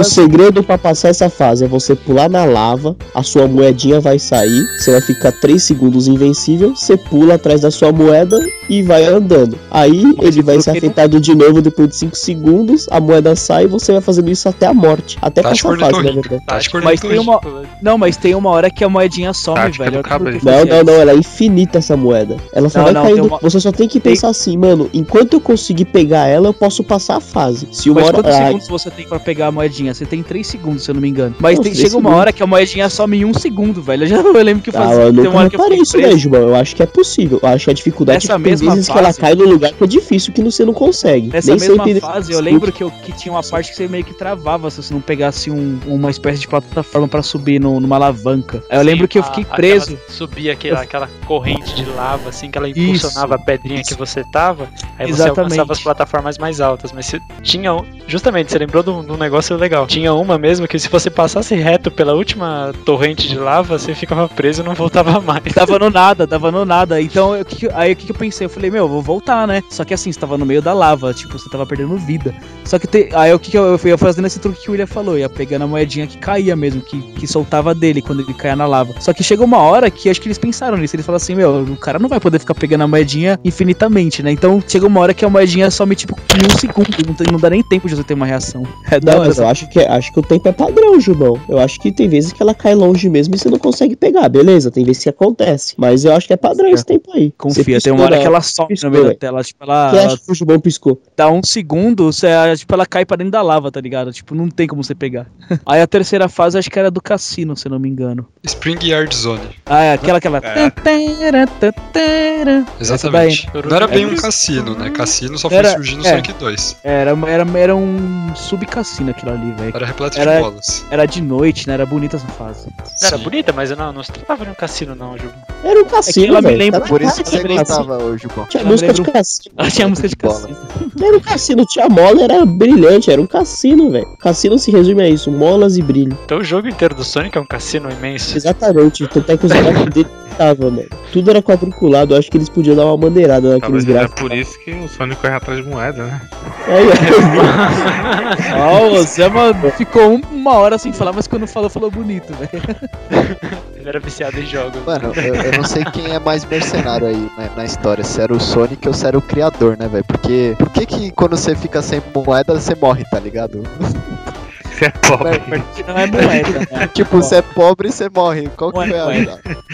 O segredo pra passar essa fase é você pular na lava, a sua moedinha vai sair, você vai ficar 3 segundos invencível, você pula atrás da sua moeda e vai andando. Aí ele vai ser afetado de novo depois de 5 segundos, a moeda sai e você vai fazendo isso até a morte. Até Tático passar a fase, na verdade. Tático Mas tem uma. Não, mas tem uma hora que a moedinha some, Tática velho. Não, não, não, ela é infinita essa moeda. Ela só Não, vai não, caindo. tem uma- Você só tem que tem- pensar assim, mano, enquanto eu conseguir pegar ela, eu posso passar a fase. Se uma Mas hora. quantos Ah, segundos você tem pra pegar a moedinha? Você tem 3 segundos, se eu não me engano. Mas Não, tem- chega uma segundos. hora que a moedinha some em um segundo, velho. Eu já eu lembro que eu fazia. eu tem uma hora que eu isso, né, preso. Gilmão? Eu acho que é possível. Eu acho que a dificuldade Nessa é que tem mesma vezes que ela fase- cai no lugar que é difícil, que você não consegue. Nessa Nem mesma sempre- fase, eu lembro que, eu, que tinha uma parte que você meio que travava se você não pegasse um- uma espécie de plataforma pra subir no- numa alavanca. Aí eu Sim, lembro que eu a- fiquei aquela- preso. subia aquela, aquela corrente de lava, assim, que ela impulsionava a pedrinha isso. que você tava. Aí você Exatamente. alcançava as plataformas mais altas. Mas você tinha. um- Justamente, você lembrou de um negócio legal. Tinha uma mesmo que se você passasse reto pela última torrente de lava, você ficava preso e não voltava mais. Tava no nada, tava no nada. Então, eu- aí o que, que eu pensei? Eu falei, meu, eu vou voltar, né? Só que assim, você tava no meio da lava, tipo, você tava perdendo vida. Só que te- aí o que, que eu, eu fui fazendo esse truque que o William falou, ia pegando a moedinha que caía mesmo, que, que soltava dele quando ele caía na lava. Só que chegou uma hora que acho que eles pensaram nisso. Eles falaram assim, meu, o cara não vai poder ficar pegando a moedinha infinitamente, né? Então chega uma hora que a moedinha some, tipo, em um segundo. Não, tem- não dá nem tempo de você ter uma reação. É da Não, hora. mas eu acho que, acho que o tempo é padrão, Jubão. Eu acho que tem vezes que ela cai longe mesmo e você não consegue pegar, beleza? Tem vezes que acontece. Mas eu acho que é padrão esse tempo aí. Confia, Você tem uma hora que ela some piscou, no meio da tela. Tipo, ela, ela acha que o Jubão piscou? dá um segundo, você, tipo, ela cai pra dentro da lava, tá ligado? Tipo, não tem como você pegar. Aí a terceira fase acho que era do cassino, se eu não me engano. Spring Yard Zone. Ah, é aquela que ela. Exatamente. daí. Não era bem um É. cassino, né? Cassino só foi Era- surgir no é. Sonic 2. Era, era, era um subcassino aquilo ali, velho. Era repleto Era- de bolas. Era de noite, né? Era bonita essa fase. Era Sim. bonita, mas eu não, não se tratava de um cassino, não, Ju. Era um cassino, ela me lembra- Tá Por isso que você era gostava, ô Jubão. Tinha música de cassino. Ela tinha música de Bola. cassino. Era um cassino, tinha mola, era brilhante, era um cassino, velho. Cassino se resume a isso, molas e brilho. Então o jogo inteiro do Sonic é um cassino imenso. Exatamente, tanto é que os gráficos dele estavam, mano. Tudo era quadriculado, eu acho que eles podiam dar uma maneirada naqueles Talvez é gráficos. por isso que o Sonic corre atrás de moeda, né? Aí, Ó, o Zé mano, ficou um- uma hora sem falar, mas quando falou, falou bonito, velho. Ele era viciado em jogos. Mano, eu, eu não sei quem é mais mercenário aí né, na história, se era o Sonic ou se era o criador, né, velho? Porque por que que quando você fica sem moeda você morre, tá ligado? Você é pobre. Não é moeda, né? tipo, você é pobre você morre. Qual que Ué, foi a, ué.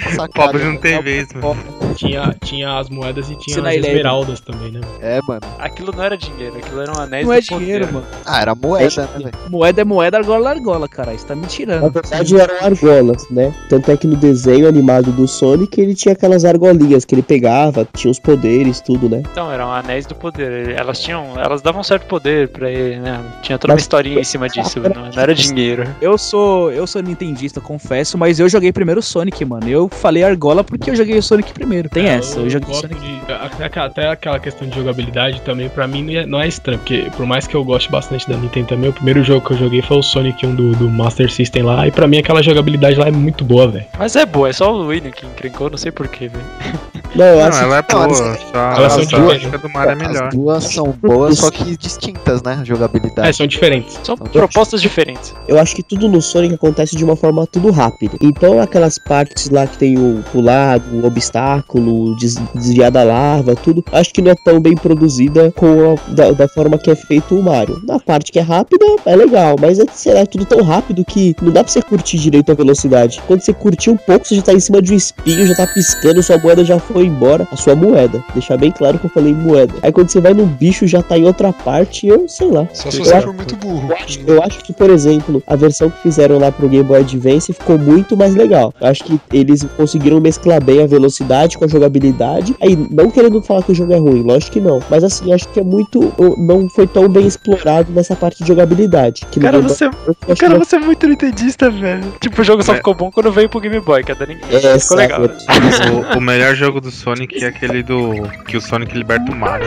a sacada? Pobre não tem vez, mano. tinha, tinha as moedas e tinha Isso na as esmeraldas também, né? É, mano. Aquilo não era dinheiro, aquilo eram anéis Não é do poder. dinheiro, mano. Ah, era moeda, né, velho? Moeda é moeda, argola é argola, cara. Você tá me Na tirando. verdade eram argolas, né? Tanto é que no desenho animado do Sonic ele tinha aquelas argolinhas que ele pegava, tinha os poderes, tudo, né? Então, eram anéis do poder. Elas tinham. Elas davam certo poder pra ele, né? Tinha toda uma Mas- historinha em cima disso, não, não era dinheiro. Eu sou, eu sou nintendista, confesso, mas eu joguei primeiro o Sonic, mano. Eu falei argola porque eu joguei o Sonic primeiro. Tem É, essa, eu joguei o gosto Sonic. de. Até, até aquela questão de jogabilidade também, pra mim, não é, não é estranho. Porque por mais que eu goste bastante da Nintendo também, o primeiro jogo que eu joguei foi o Sonic 1 do, do Master System lá. E pra mim aquela jogabilidade lá é muito boa, velho. Mas é boa, é só o William que encrencou, não sei porquê, velho. Não, eu Não, ela é boa, elas- só elas a são diferentes. do Mario é melhor. As duas são boas, só que distintas, né? a É, Jogabilidade. são diferentes. São propostas diferentes. Eu acho que tudo no Sonic acontece de uma forma tudo rápida. Então aquelas partes lá que tem o pular, o obstáculo, des- desviar da larva, tudo, acho que não é tão bem produzida com a- da, da forma que é feito o Mario. Na parte que é rápida, é legal, mas é, sei lá, é tudo tão rápido que não dá pra você curtir direito a velocidade. Quando você curtir um pouco, você já tá em cima de um espinho, já tá piscando, sua moeda já foi embora. A sua moeda. Deixar bem claro que eu falei moeda. Aí quando você vai no bicho, já tá em outra parte, eu sei lá. Só se você for muito burro. eu acho, eu acho que, por exemplo, a versão que fizeram lá pro Game Boy Advance ficou muito mais legal. Eu acho que eles conseguiram mesclar bem a velocidade com a jogabilidade. Aí, não querendo falar que o jogo é ruim, lógico que não. Mas assim, acho que é muito. Não foi tão bem explorado nessa parte de jogabilidade. Que Cara, Boy você, acho cara, que você é muito nintendista, velho. Tipo, o jogo só É. ficou bom quando veio pro Game Boy, cada ninguém. É, ficou legal. O, o melhor jogo do Sonic é aquele do. que o Sonic liberta o Mario.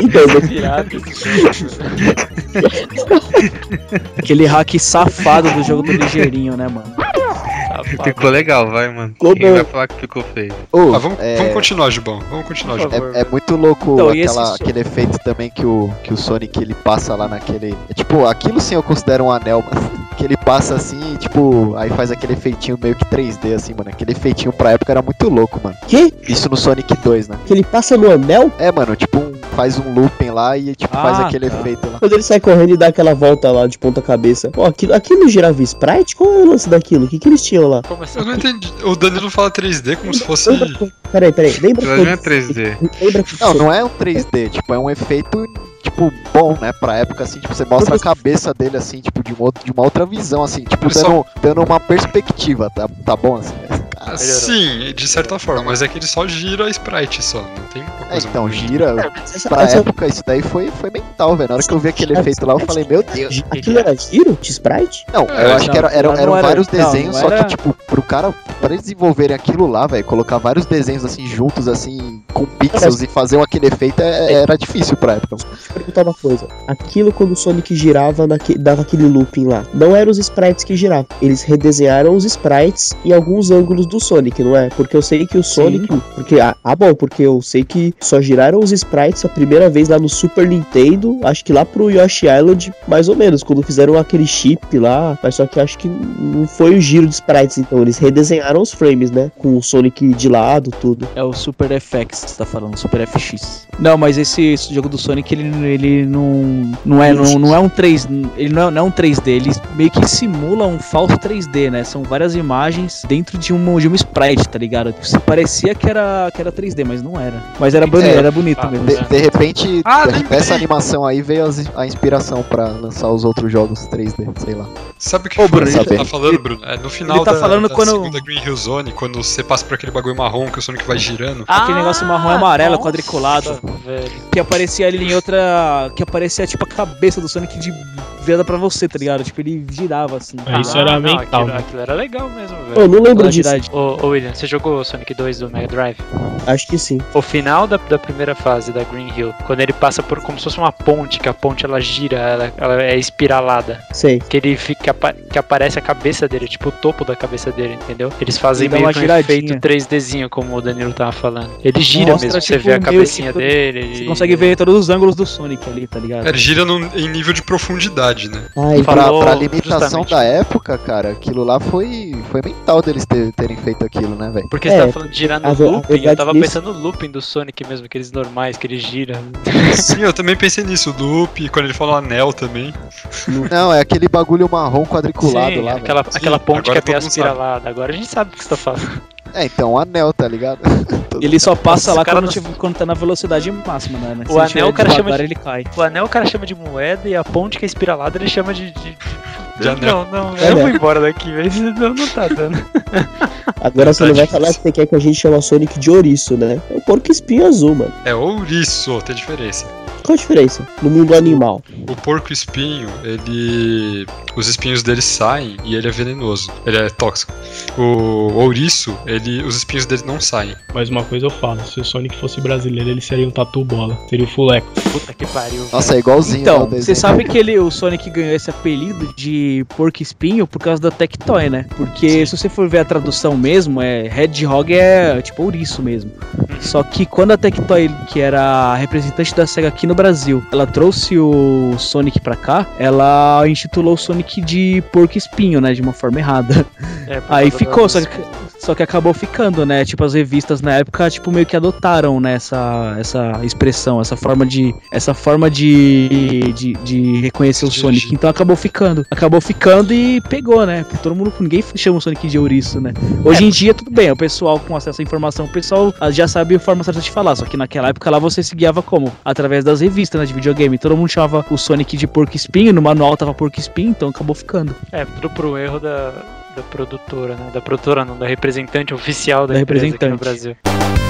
Então, Aquele hack safado do jogo do ligeirinho, né, mano? Ficou legal, vai, mano. Ficou Quem bom. vai falar que ficou feio? Ô, Ah, vamos, é, vamos continuar, Gibão. Vamos continuar, Gibão. é, é muito louco Então, aquela- esse- aquele efeito também que o, que o Sonic ele passa lá naquele. É, tipo, aquilo sim eu considero um anel, mano. Que ele passa assim, e, tipo, aí faz aquele efeitinho meio que 3D, assim, mano. Aquele efeitinho pra época era muito louco, mano. que? Isso no Sonic 2, né? Que ele passa no anel? É, mano, tipo, um- faz um looping lá e, tipo, faz Ah, aquele tá. efeito lá. Quando ele sai correndo e dá aquela volta lá de ponta cabeça. Ó, aquilo, aquilo girava sprite? Qual é o lance daquilo? O que, que eles tinham lá? Assim? Eu não entendi. O Danilo fala 3D como se fosse. Peraí, peraí. Lembra Aquilo não é 3D. Lembra que Não, não é um 3D, tipo, é um efeito, tipo, bom, né? Pra época, assim, tipo, você mostra a cabeça dele, assim, tipo, de, um outro, de uma outra visão, assim, tipo, dando, dando uma perspectiva, tá, tá bom, assim? Ah, Sim, de certa forma, mas é que ele só gira a sprite só. Não tem uma É, coisa então, muito- gira, essa, pra essa- época, isso daí foi, foi mental, velho. Na hora que eu vi aquele efeito lá, eu falei, meu Deus. Aquilo era giro de sprite? Não, É, eu acho não, que era, eram, eram era- vários não, desenhos, não só era- que, tipo, pro cara, pra eles desenvolverem aquilo lá, velho, colocar vários desenhos, assim, juntos, assim, com pixels e fazer aquele efeito, é- era difícil pra época. Deixa eu perguntar uma coisa. Aquilo quando o Sonic girava, naque- dava aquele looping lá. Não eram os sprites que giravam. Eles redesenharam os sprites em alguns ângulos do Sonic, não é? Porque eu sei que o Sonic. Porque, ah, ah, bom, porque eu sei que só giraram os sprites a primeira vez lá no Super Nintendo. Acho que lá pro Yoshi Island, mais ou menos. Quando fizeram aquele chip lá. Mas só que acho que não foi o giro de sprites, então. Eles redesenharam os frames, né? Com o Sonic de lado, tudo. É o Super FX que você tá falando, Super FX. Não, mas esse, esse jogo do Sonic, ele, ele não, não, é, não, não é um 3 ele não é, não é um 3D, ele meio que simula um falso 3D, né? São várias imagens dentro de um, de um sprite, tá ligado? Se parecia que era, que era 3D, mas não era. Mas era bonito, É, era bonito ah, mesmo. De, de repente, Ah, dessa animação aí veio as- a inspiração pra lançar os outros jogos 3D, sei lá. Sabe o que Ô, foi Bruno, você tá falando, Bruno? É, no final ele tá da, falando da quando- segunda Green Hill Zone, quando você passa por aquele bagulho marrom que o Sonic vai girando. Aquele negócio marrom e amarelo, nossa, quadriculado. velho. Que aparecia ali em outra. Que aparecia tipo a cabeça do Sonic de virada pra você, tá ligado? Tipo, ele girava assim. É, isso Ah, era não, mental, Aquilo, né? aquilo era legal mesmo, Eu velho. não lembro disso. Qualidade. Ô, ô, William, você jogou o Sonic 2 do Mega Drive? Acho que sim. O final da, da primeira fase da Green Hill, quando ele passa por como se fosse uma ponte, que a ponte ela gira, ela, ela é espiralada. Sei. Que ele fica que apa- que aparece a cabeça dele, tipo o topo da cabeça dele, entendeu? Eles fazem Ele meio que um giradinha. efeito 3Dzinho, como o Danilo tava falando. Ele gira Mostra, mesmo, você tipo, vê a meio cabecinha que- dele. Você e- consegue ver todos os ângulos do Sonic ali, tá ligado? Ele gira num- em nível de profundidade, né? Ai, Pra, Falou pra limitação justamente. da época, cara, aquilo lá foi, foi mental deles ter- terem feito aquilo, né, velho? Porque É, você tava falando de girar no looping, eu verdade tava disso- pensando no looping do Sonic mesmo, aqueles normais que ele gira. Sim, eu também pensei nisso. O loop, quando ele fala anel também. Não, é aquele bagulho marrom quadriculado Sim, lá, aquela, aquela ponte que é sabe. espiralada. Agora a gente sabe o que você tá falando. É, então o anel, tá ligado? Ele só passa lá quando, não- tiver- quando tá na velocidade máxima, né? Se O anel o cara chama de- ele cai. O anel o cara chama de moeda e a ponte que é espiralada ele chama de. de... Não, não, É, eu né? vou embora daqui, velho. Não, não tá dando. Agora você Tá não vai difícil. falar que você quer que a gente chame o Sonic de ouriço, né? É o porco espinho azul, mano. É ouriço, tem diferença. Qual a diferença? No mundo animal. O porco espinho, ele. Os espinhos dele saem e ele é venenoso. Ele é tóxico. O ouriço, ele. Os espinhos dele não saem. Mas uma coisa eu falo, se o Sonic fosse brasileiro, ele seria um tatu bola. Seria o fuleco. Puta que pariu. Nossa, é igualzinho. né, Então, o desenho. você sabe que ele, o Sonic ganhou esse apelido de porco espinho por causa da Tectoy, né? Porque se você for ver a tradução mesmo, é Hedgehog é tipo ouriço mesmo. Só que quando a Tectoy, que era a representante da SEGA aqui no Brasil, ela trouxe o Sonic pra cá, ela intitulou o Sonic de porco espinho, né? De uma forma errada. É, Aí ficou, só que, só que acabou ficando, né? Tipo, as revistas na época, tipo, meio que adotaram, né, essa, essa expressão, essa forma de. Essa forma de. de, de reconhecer o Sonic. Então acabou ficando. Acabou ficando e pegou, né? Porque todo mundo. Ninguém chama o Sonic de ouriço, né? Hoje em dia, tudo bem, o pessoal com acesso à informação, o pessoal ah, já sabe a forma certa de falar. Só que naquela época lá você se guiava como? Através das revistas, né, de videogame. Todo mundo chamava o Sonic de porco espinho, no manual tava porco espinho, então acabou ficando. É, tudo pro erro da, da produtora, né? Da produtora não, da representante oficial da, Da empresa aqui no representante. Brasil.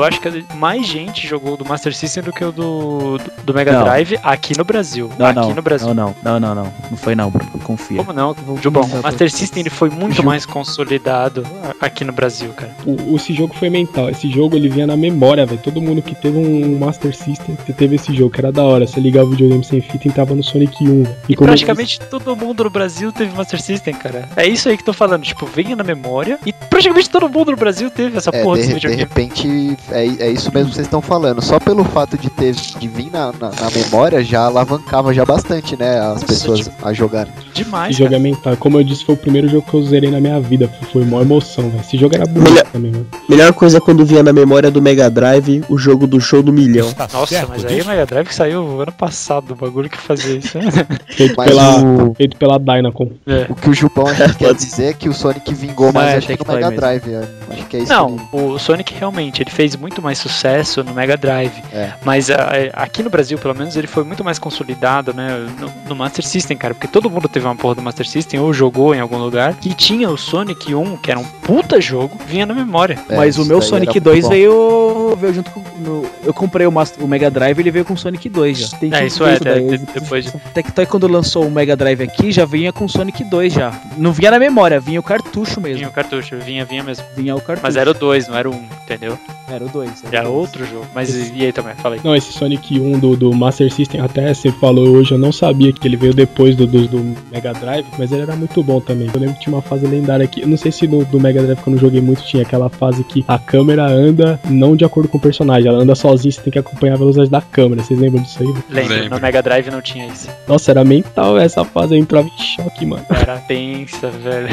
Eu acho que mais gente jogou do Master System do que o do, do, do Mega Não. Drive aqui no Brasil. Não, aqui não, no Brasil. não, não, não, não, não. Foi não, Bruno. Confia. Como não? Jubão, o Master System ele foi muito Ju- mais consolidado aqui no Brasil, cara. O, esse jogo foi mental. Esse jogo ele vinha na memória, velho. Todo mundo que teve um Master System que teve esse jogo, que era da hora. Você ligava o videogame sem fita e entrava no Sonic 1. véio. E como eu praticamente todo mundo no Brasil teve Master System, cara. É isso aí que tô falando, tipo, venha na memória. E praticamente todo mundo no Brasil teve essa É, porra de, desse de videogame. repente, é, é isso mesmo que vocês estão falando. Só pelo fato de ter de vir na, na, na memória já alavancava já bastante, né? As Nossa, pessoas tipo, a jogarem. Demais, cara. é mental. Como eu disse, foi o primeiro jogo que eu zerei na minha vida. Foi maior emoção, velho. Esse jogo era bonito Melhor- também, mano. Melhor coisa quando vinha na memória do Mega Drive o jogo do show do milhão. Nossa, mas aí o Mega Drive saiu ano passado, o bagulho que fazia isso. né? Feito Mas pela, o, feito pela Dynacon. É. o que o que quer dizer é que o Sonic vingou mais, é acho que no Tectoy Mega mesmo. Drive. é. Acho que é isso Não, que o Sonic realmente ele fez muito mais sucesso no Mega Drive. É. Mas a- a- aqui no Brasil, pelo menos, ele foi muito mais consolidado, né? No, no Master System, cara. Porque todo mundo teve uma porra do Master System ou jogou em algum lugar. E tinha o Sonic 1, que era um puta jogo, vinha na memória. É, Mas o isso meu daí Sonic era 2 muito bom. veio, veio junto com. no- eu comprei o, Master- o Mega Drive ele veio com o Sonic 2 já. Tem É, isso é, daí. de- de- depois de- Tectoy quando lançou o Mega Drive aqui já vinha com o Sonic 2 já. Não vinha na memória, vinha o cartucho mesmo. Vinha o cartucho, vinha, vinha mesmo. Vinha o cartucho. Mas era o 2, não era o 1, entendeu? Era o 2. Era outro jogo. Mas e aí também, fala aí. Não, esse Sonic 1 do, do Master System, até você falou hoje, eu não sabia que ele veio depois do, do, do Mega Drive, mas ele era muito bom também. Eu lembro que tinha uma fase lendária aqui. Eu não sei se no do Mega Drive, que eu não joguei muito, tinha aquela fase que a câmera anda não de acordo com o personagem, ela anda sozinha, você tem que acompanhar a velocidade da câmera. Vocês lembram disso aí? Lembro, Lembro. no Mega Drive não tinha isso. Nossa, era mental essa fase, eu entrava em choque, mano. Era tensa, velho.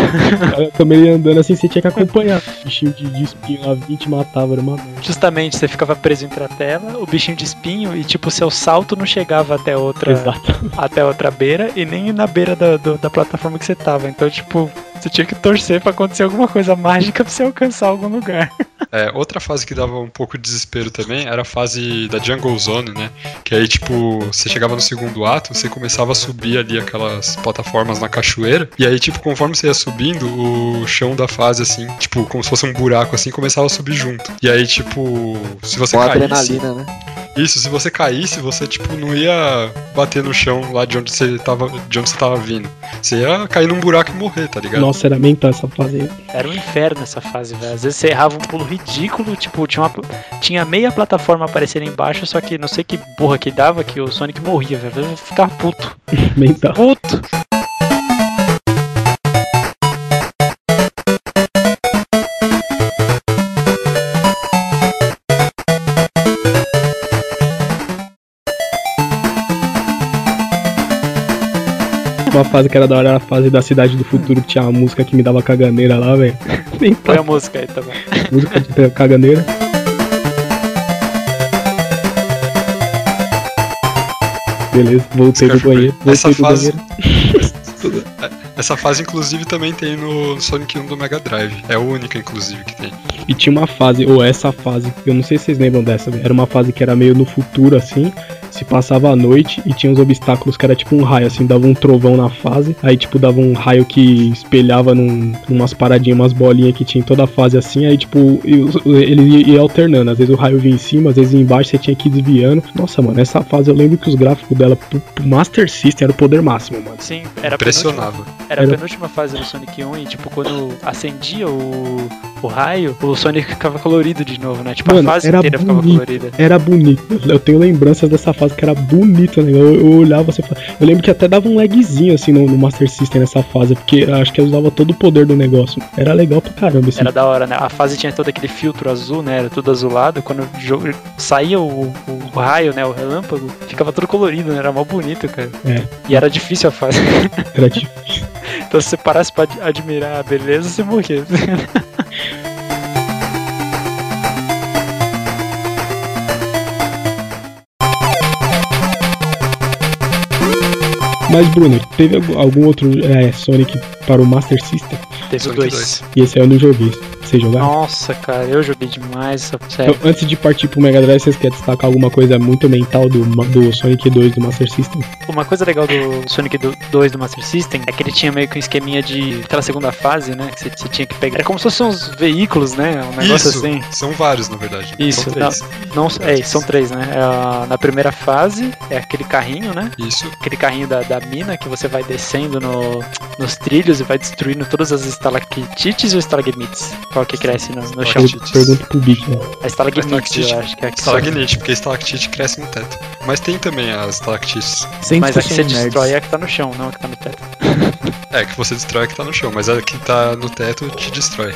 A câmera ia andando assim, você tinha que acompanhar. Bichinho de, de espinho lá, 20 matava, era uma merda. Justamente, você ficava preso entre a tela, o bichinho de espinho, e tipo, seu salto não chegava até outra, Exato. até outra beira e nem na beira da, do- da plataforma que você tava. Então, tipo, você tinha que torcer pra acontecer alguma coisa mágica pra você alcançar algum lugar. É, outra fase que dava um pouco de desespero também era a fase da Jungle Zone, né? Que aí, tipo, você chegava no segundo ato, você começava a subir ali aquelas plataformas na cachoeira, e aí, tipo, conforme você ia subindo, o chão da fase, assim, tipo, como se fosse um buraco, assim, começava a subir junto. E aí, tipo, se você Com caísse... adrenalina, né? Isso, se você caísse, você, tipo, não ia bater no chão lá de onde você tava, de onde você tava vindo. Você ia cair num buraco e morrer, tá ligado? Nossa, era mental essa fase aí. Era um inferno essa fase, velho. Às vezes você errava um pulo ridículo, tipo, tinha, uma, tinha meia plataforma aparecendo embaixo, só que não sei que porra que dava que o Sonic morria, velho. Eu ficava puto. Mental. Puto! uma fase que era da hora era a fase da Cidade do Futuro, que tinha uma música que me dava caganeira lá, velho. Põe a música aí também. Música de caganeira. Beleza, voltei do banheiro. Voltei essa do fase... banheiro. essa fase, inclusive, também tem no Sonic 1 do Mega Drive. É a única, inclusive, que tem. E tinha uma fase, ou essa fase, eu não sei se vocês lembram dessa, era uma fase que era meio no futuro, assim, se passava a noite e tinha uns obstáculos que era tipo um raio, assim, dava um trovão na fase, aí tipo dava um raio que espelhava num, numas paradinhas, umas bolinhas que tinha em toda a fase assim, aí tipo, e ele ia, ia alternando, às vezes o raio vinha em cima, às vezes embaixo você tinha que ir desviando. Nossa, mano, essa fase eu lembro que os gráficos dela pro, pro Master System era o poder máximo, mano. Sim, era a Impressionava. era a Era- penúltima fase do Sonic 1 e, tipo, quando acendia o, o raio, o Sonic ficava colorido de novo, né? Tipo, Mano, a fase era inteira ficava bonito. colorida. era bonito. Eu- Eu tenho lembranças dessa fase que era bonita, né? Eu, eu olhava assim, eu lembro que até dava um lagzinho assim no, no Master System nessa fase, porque acho que usava todo o poder do negócio. Era legal pra caramba esse Era da hora, né? A fase tinha todo aquele filtro azul, né? Era tudo azulado. Quando saía o, o raio, né? O relâmpago, ficava tudo colorido, né? Era mó bonito, cara. É. E era difícil a fase. era tipo, então se você parasse pra ad- admirar a beleza, você morria. Mas Bruno, teve algum- outro é, Sonic para o Master System? Teve o Sonic 2. 2. E esse aí eu não joguei. Você jogar? Nossa, cara, eu joguei demais essa série. Então, antes de partir pro Mega Drive, vocês querem destacar alguma coisa muito mental do, do Sonic 2 do Master System? Uma coisa legal do Sonic do- 2 do Master System é que ele tinha meio que um esqueminha de aquela segunda fase, né? Que você, tinha que pegar. Era como se fossem uns veículos, né? Um negócio Isso, assim. são vários, na verdade. Isso, São três. Não, é, são três, né? É na primeira fase é aquele carrinho, né? Isso. Aquele carrinho da, da mina que você vai descendo no- nos trilhos e vai destruindo todas as estalactites ou estalagmites? Qual que cresce no, no chão? Pergunta pro Big, né? A estalagmite, eu acho que é a que Estalactite, porque estalactite cresce no teto. Mas tem também as estalactites. Sem Mas a que você nerds. destrói é a que tá no chão, não a que tá no teto. É, que você destrói a que tá no chão, mas a que tá no teto te destrói.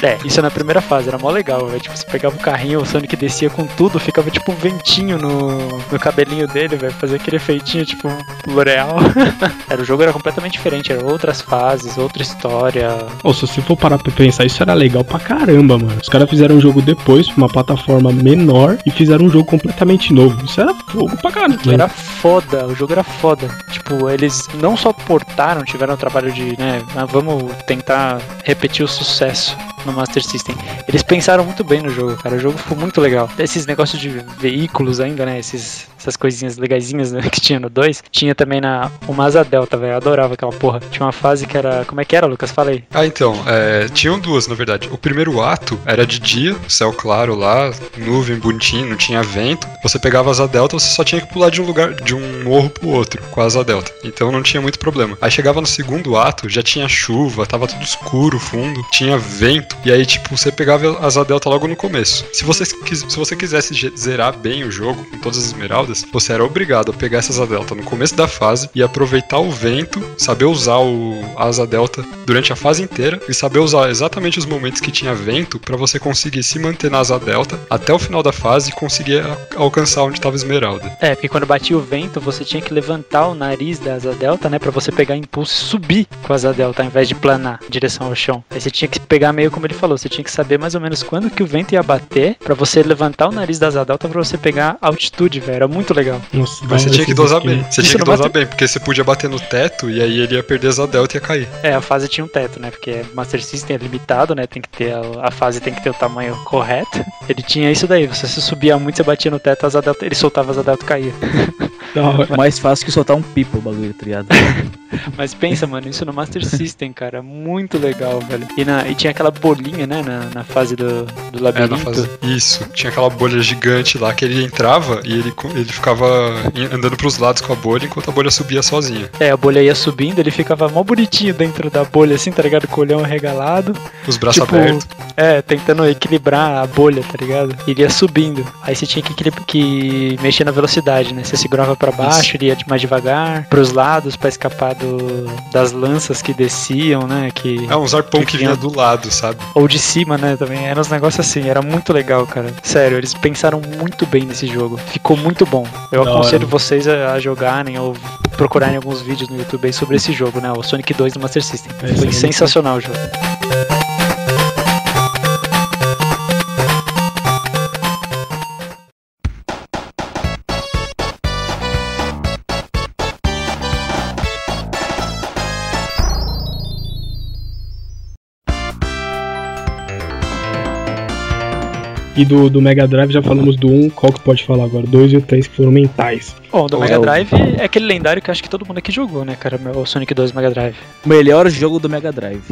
É, isso é na primeira fase, era mó legal, velho. Tipo, você pegava o carrinho, o Sonic descia com tudo, ficava tipo um ventinho no, no cabelinho dele, velho. Fazia aquele efeitinho, tipo, L'Oreal. era, o jogo era completamente diferente, eram outras fases, outra história. Ou se você for parar pra pensar, isso era legal pra caramba, mano. Os caras fizeram um jogo depois, pra uma plataforma menor, e fizeram um jogo completamente novo. Isso era fogo pra caramba. Era foda, o jogo era foda. Tipo, eles não só portaram, tiveram o trabalho de, né, ah, vamos tentar repetir o sucesso no Master System. Eles pensaram muito bem no jogo, cara. O jogo ficou muito legal. Esses negócios de veículos ainda, né? Esses, essas coisinhas legaisinhas né, que tinha no 2. Tinha também na uma Asa Delta, velho. Eu adorava aquela porra. Tinha uma fase que era. Como é que era, Lucas? Fala aí. Ah, então, é, tinham duas, na verdade. O primeiro ato era de dia, céu claro lá, nuvem bonitinho, não tinha vento. Você pegava asa delta, você só tinha que pular de um lugar, de um morro pro outro com a asa delta. Então não tinha muito problema. Aí chegava no segundo ato, já tinha chuva, tava tudo escuro, fundo, tinha vento. E aí, tipo, você pegava a asa delta logo no começo. Se você, se você quisesse zerar bem o jogo com todas as esmeraldas, você era obrigado a pegar essa asa delta no começo da fase e aproveitar o vento, saber usar o, asa delta durante a fase inteira e saber usar exatamente os momentos que tinha vento pra você conseguir se manter na asa delta até o final da fase e conseguir alcançar onde tava a esmeralda. É, porque quando batia o vento, você tinha que levantar o nariz da asa delta, né? Pra você pegar impulso e subir com a asa delta ao invés de planar em direção ao chão. Aí você tinha que pegar meio como ele falou, você tinha que saber mais ou menos quando que o vento ia bater pra você levantar o nariz da asa delta pra você pegar altitude, velho. Era muito legal. Nossa, Mas você tinha que dosar bem. Você Isso tinha que dosar bate- bem, porque você podia bater no teto e aí ele ia perder a asa delta e ia cair. É, a fase tinha um teto, né? Porque Master System é limitado, né? Tem que ter a, a fase tem que ter o tamanho correto. Ele tinha isso daí. Você se subia muito, você batia no teto, a asa delta, ele soltava a asa delta e caía. Hora. Mais fácil que soltar um pipa o bagulho, tá ligado? Mas pensa, mano, isso no Master System, cara, muito legal, velho. E, na, e tinha aquela bolinha, né, na, na fase do, do É, na labirinto. fase. Isso. Tinha aquela bolha gigante lá que ele entrava e ele, ele ficava andando pros lados com a bolha enquanto a bolha subia sozinha. É, a bolha ia subindo, ele ficava mó bonitinho dentro da bolha, assim, tá ligado? Com o olhão arregalado. Os braços Tipo, abertos. É, tentando equilibrar a bolha, tá ligado? Ele ia subindo. Aí você tinha que, que mexer na velocidade, né? Você segurava pra baixo, ele ia de- mais devagar, pros lados pra escapar do, das lanças que desciam, né? Que... É, uns arpão que que vinha do lado, sabe? Ou de cima, né? Também eram uns negócios assim. Era muito legal, cara. Sério, eles pensaram muito bem nesse jogo. Ficou muito bom. Eu Da aconselho hora. vocês a, a jogarem ou procurarem alguns vídeos no YouTube aí sobre esse jogo, né? O Sonic 2 do Master System. É, isso Foi sensacional o jogo. E do, do Mega Drive já falamos do 1, qual que pode falar agora? O 2 e o 3 que foram mentais. Bom, do É Mega o- Drive é aquele lendário que acho que todo mundo aqui jogou, né, cara? O Sonic 2 Mega Drive. Melhor jogo do Mega Drive.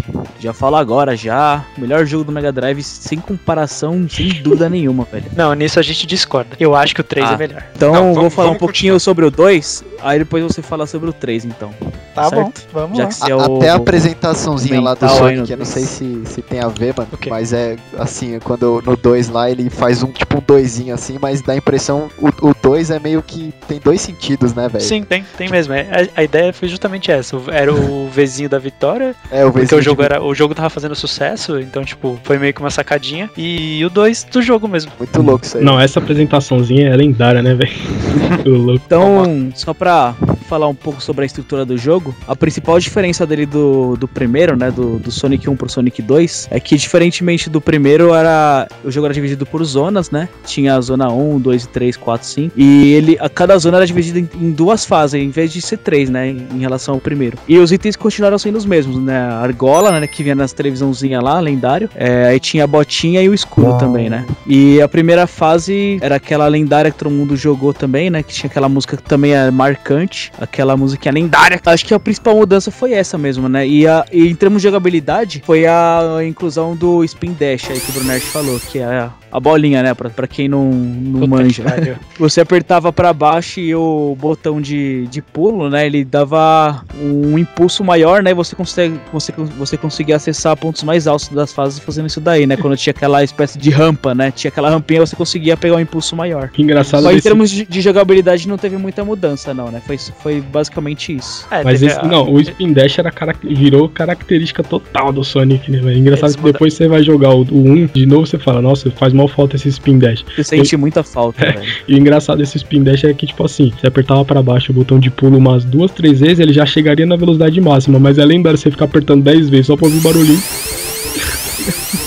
Já falo agora, já. Melhor jogo do Mega Drive sem comparação, sem dúvida nenhuma, velho. Não, nisso a gente discorda. Eu acho que o 3 Ah. é melhor. Então Não, vou vamos- falar um pouquinho continuar. sobre o 2, aí depois você fala sobre o 3, então. Tá certo? bom, vamos Já lá. que você é o. Até a apresentaçãozinha lá do Sonic, eu não sei se, se tem a ver, mano. quê? Mas é assim, quando no 2 lá ele faz um tipo um doisinho assim, mas dá a impressão. O 2 é meio que tem dois sentidos, né, velho? Sim, tem, tem mesmo. É, A, a ideia foi justamente essa. O- Era o vizinho da vitória, É, o porque vizinho o jogo, de- era, o jogo tava fazendo sucesso, então, tipo, foi meio que uma sacadinha. E o 2 do jogo mesmo. Muito louco isso aí. Não, essa apresentaçãozinha é lendária, né, velho? Então, só pra falar um pouco sobre a estrutura do jogo, a principal diferença dele do, do primeiro, né, do, do Sonic 1 pro Sonic 2, é que diferentemente do primeiro, era o jogo era dividido por zonas, né? Tinha a zona 1, 2, 3, 4, 5. E ele, a cada zona era dividida em, em duas fases, em vez de ser três, né, em, em relação ao primeiro. E os itens continuaram sendo os mesmos, né? A argola, né, que vinha nas televisãozinha lá, lendário. É, aí tinha a botinha e o escudo também, né? E a primeira fase era aquela lendária que todo mundo jogou também, né? Que tinha aquela música que também é marcante, aquela música lendária. Acho que a principal mudança foi essa mesmo, né? E, a, e em termos de jogabilidade, foi a inclusão do Spin Dash aí que o Brunert falou, que é a, a bolinha, né? Pra, pra quem não, não Puta manja. Você apertava pra baixo e o botão de, de pulo, né? Ele dava um impulso maior, né? Você consegue você, você conseguia acessar pontos mais altos das fases fazendo isso daí, né? Quando tinha aquela espécie de rampa, né? Tinha aquela rampinha, você conseguia pegar um impulso maior. Que engraçado Só em termos de, de jogabilidade não teve muita mudança, não, né? Foi, foi basicamente isso. É, Mas esse, a- não, o Spin Dash era virou característica total do Sonic, né? Engraçado Eles que depois você vai jogar o, o 1 de novo, você fala, nossa, faz mal falta esse Spin Dash. Eu senti muita falta, velho. E o engraçado desse Spin Dash é que, tipo assim, você apertava pra baixo o botão de pulo umas duas, três vezes, ele já chegaria na velocidade máxima, mas é lendário você ficar apertando 10 vezes só pra ouvir barulhinho.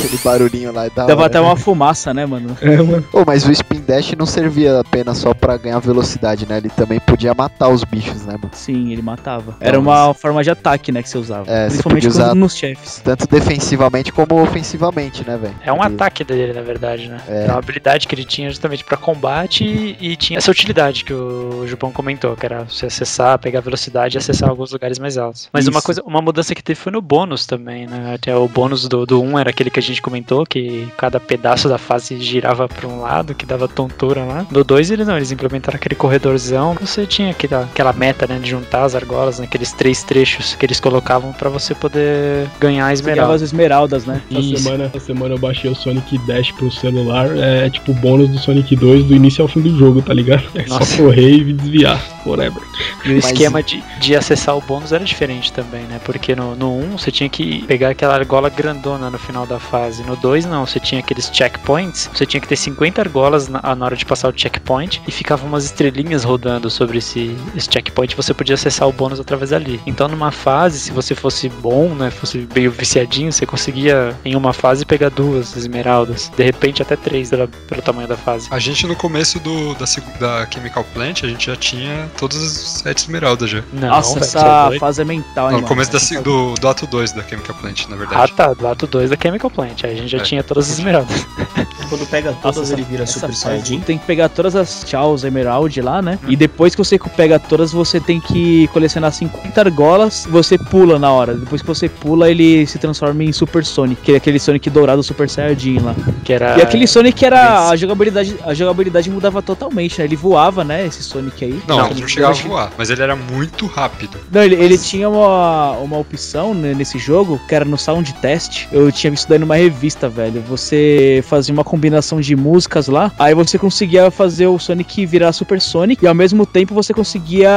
Aquele barulhinho lá. Da Dava hora. até uma fumaça, né, mano? É, mano. Mas o Spin Dash não servia apenas só pra ganhar velocidade, né? Ele também podia matar os bichos, né, mano? Sim, ele matava. Era uma forma de ataque, né, que você usava. É, você Principalmente podia usar- nos chefes. Tanto defensivamente como ofensivamente, né, velho? É um Porque- ataque dele, na verdade, né? É. É uma habilidade que ele tinha justamente pra combate e, e tinha essa utilidade que o Jupão comentou, que era você acessar, pegar velocidade e acessar alguns lugares mais altos. Mas uma Isso. coisa, uma mudança que teve foi no bônus também, né? Até o bônus do, do 1 era aquele que a gente comentou, que cada pedaço da fase girava pra um lado, que dava tontura lá. No 2 eles não, eles implementaram aquele corredorzão, você tinha aquela, aquela meta, né, de juntar as argolas naqueles três trechos que eles colocavam pra você poder ganhar a esmeralda. as esmeraldas, né? Essa Isso. semana, essa semana eu baixei o Sonic Dash pro celular. É tipo o bônus do Sonic 2 do início ao fim do jogo, tá ligado? É Nossa. só correr e desviar. Whatever. E o Mas- esquema de, de acessar o bônus era diferente também, né? Porque no, no 1 você tinha que pegar aquela argola grandona no final da fase. No 2 não, você tinha aqueles checkpoints. Você tinha que ter 50 argolas na, na hora de passar o checkpoint e ficavam umas estrelinhas rodando sobre esse, esse checkpoint. Você podia acessar o bônus através dali. Então numa fase, se você fosse bom, né? Fosse meio viciadinho, você conseguia em uma fase pegar duas esmeraldas. De repente até três pela, pelo tamanho da fase. A gente no começo do, da, da Chemical Plant, a gente já tinha todas as sete esmeraldas já. Não, Nossa, velho, essa fase é mental, hein, Não, no mano? começo da do, do ato 2 da Chemical Plant, na Ah verdade. tá, do ato 2 da Chemical Plant. Aí a gente já É. tinha todas as esmeraldas. Quando pega todas, Nossa, ele vira essa Super Saiyajin. Tem que pegar todas as Chaos Emerald lá, né? E depois que você pega todas, você tem que colecionar 50 argolas. Você pula na hora. Depois que você pula, ele se transforma em Super Sonic, que é aquele Sonic dourado Super Saiyajin lá. Que era. E aquele Sonic era a jogabilidade, a jogabilidade mudava totalmente, né? Ele voava, né? Esse Sonic aí. Não, Não, ele não chegava a voar, mas ele era muito rápido. Não, ele, ele tinha uma, uma opção né, nesse jogo, que era no Sound Test. Eu tinha visto daí numa revista, velho. Você fazia uma combinação de músicas lá, aí você conseguia fazer o Sonic virar Super Sonic, e ao mesmo tempo você conseguia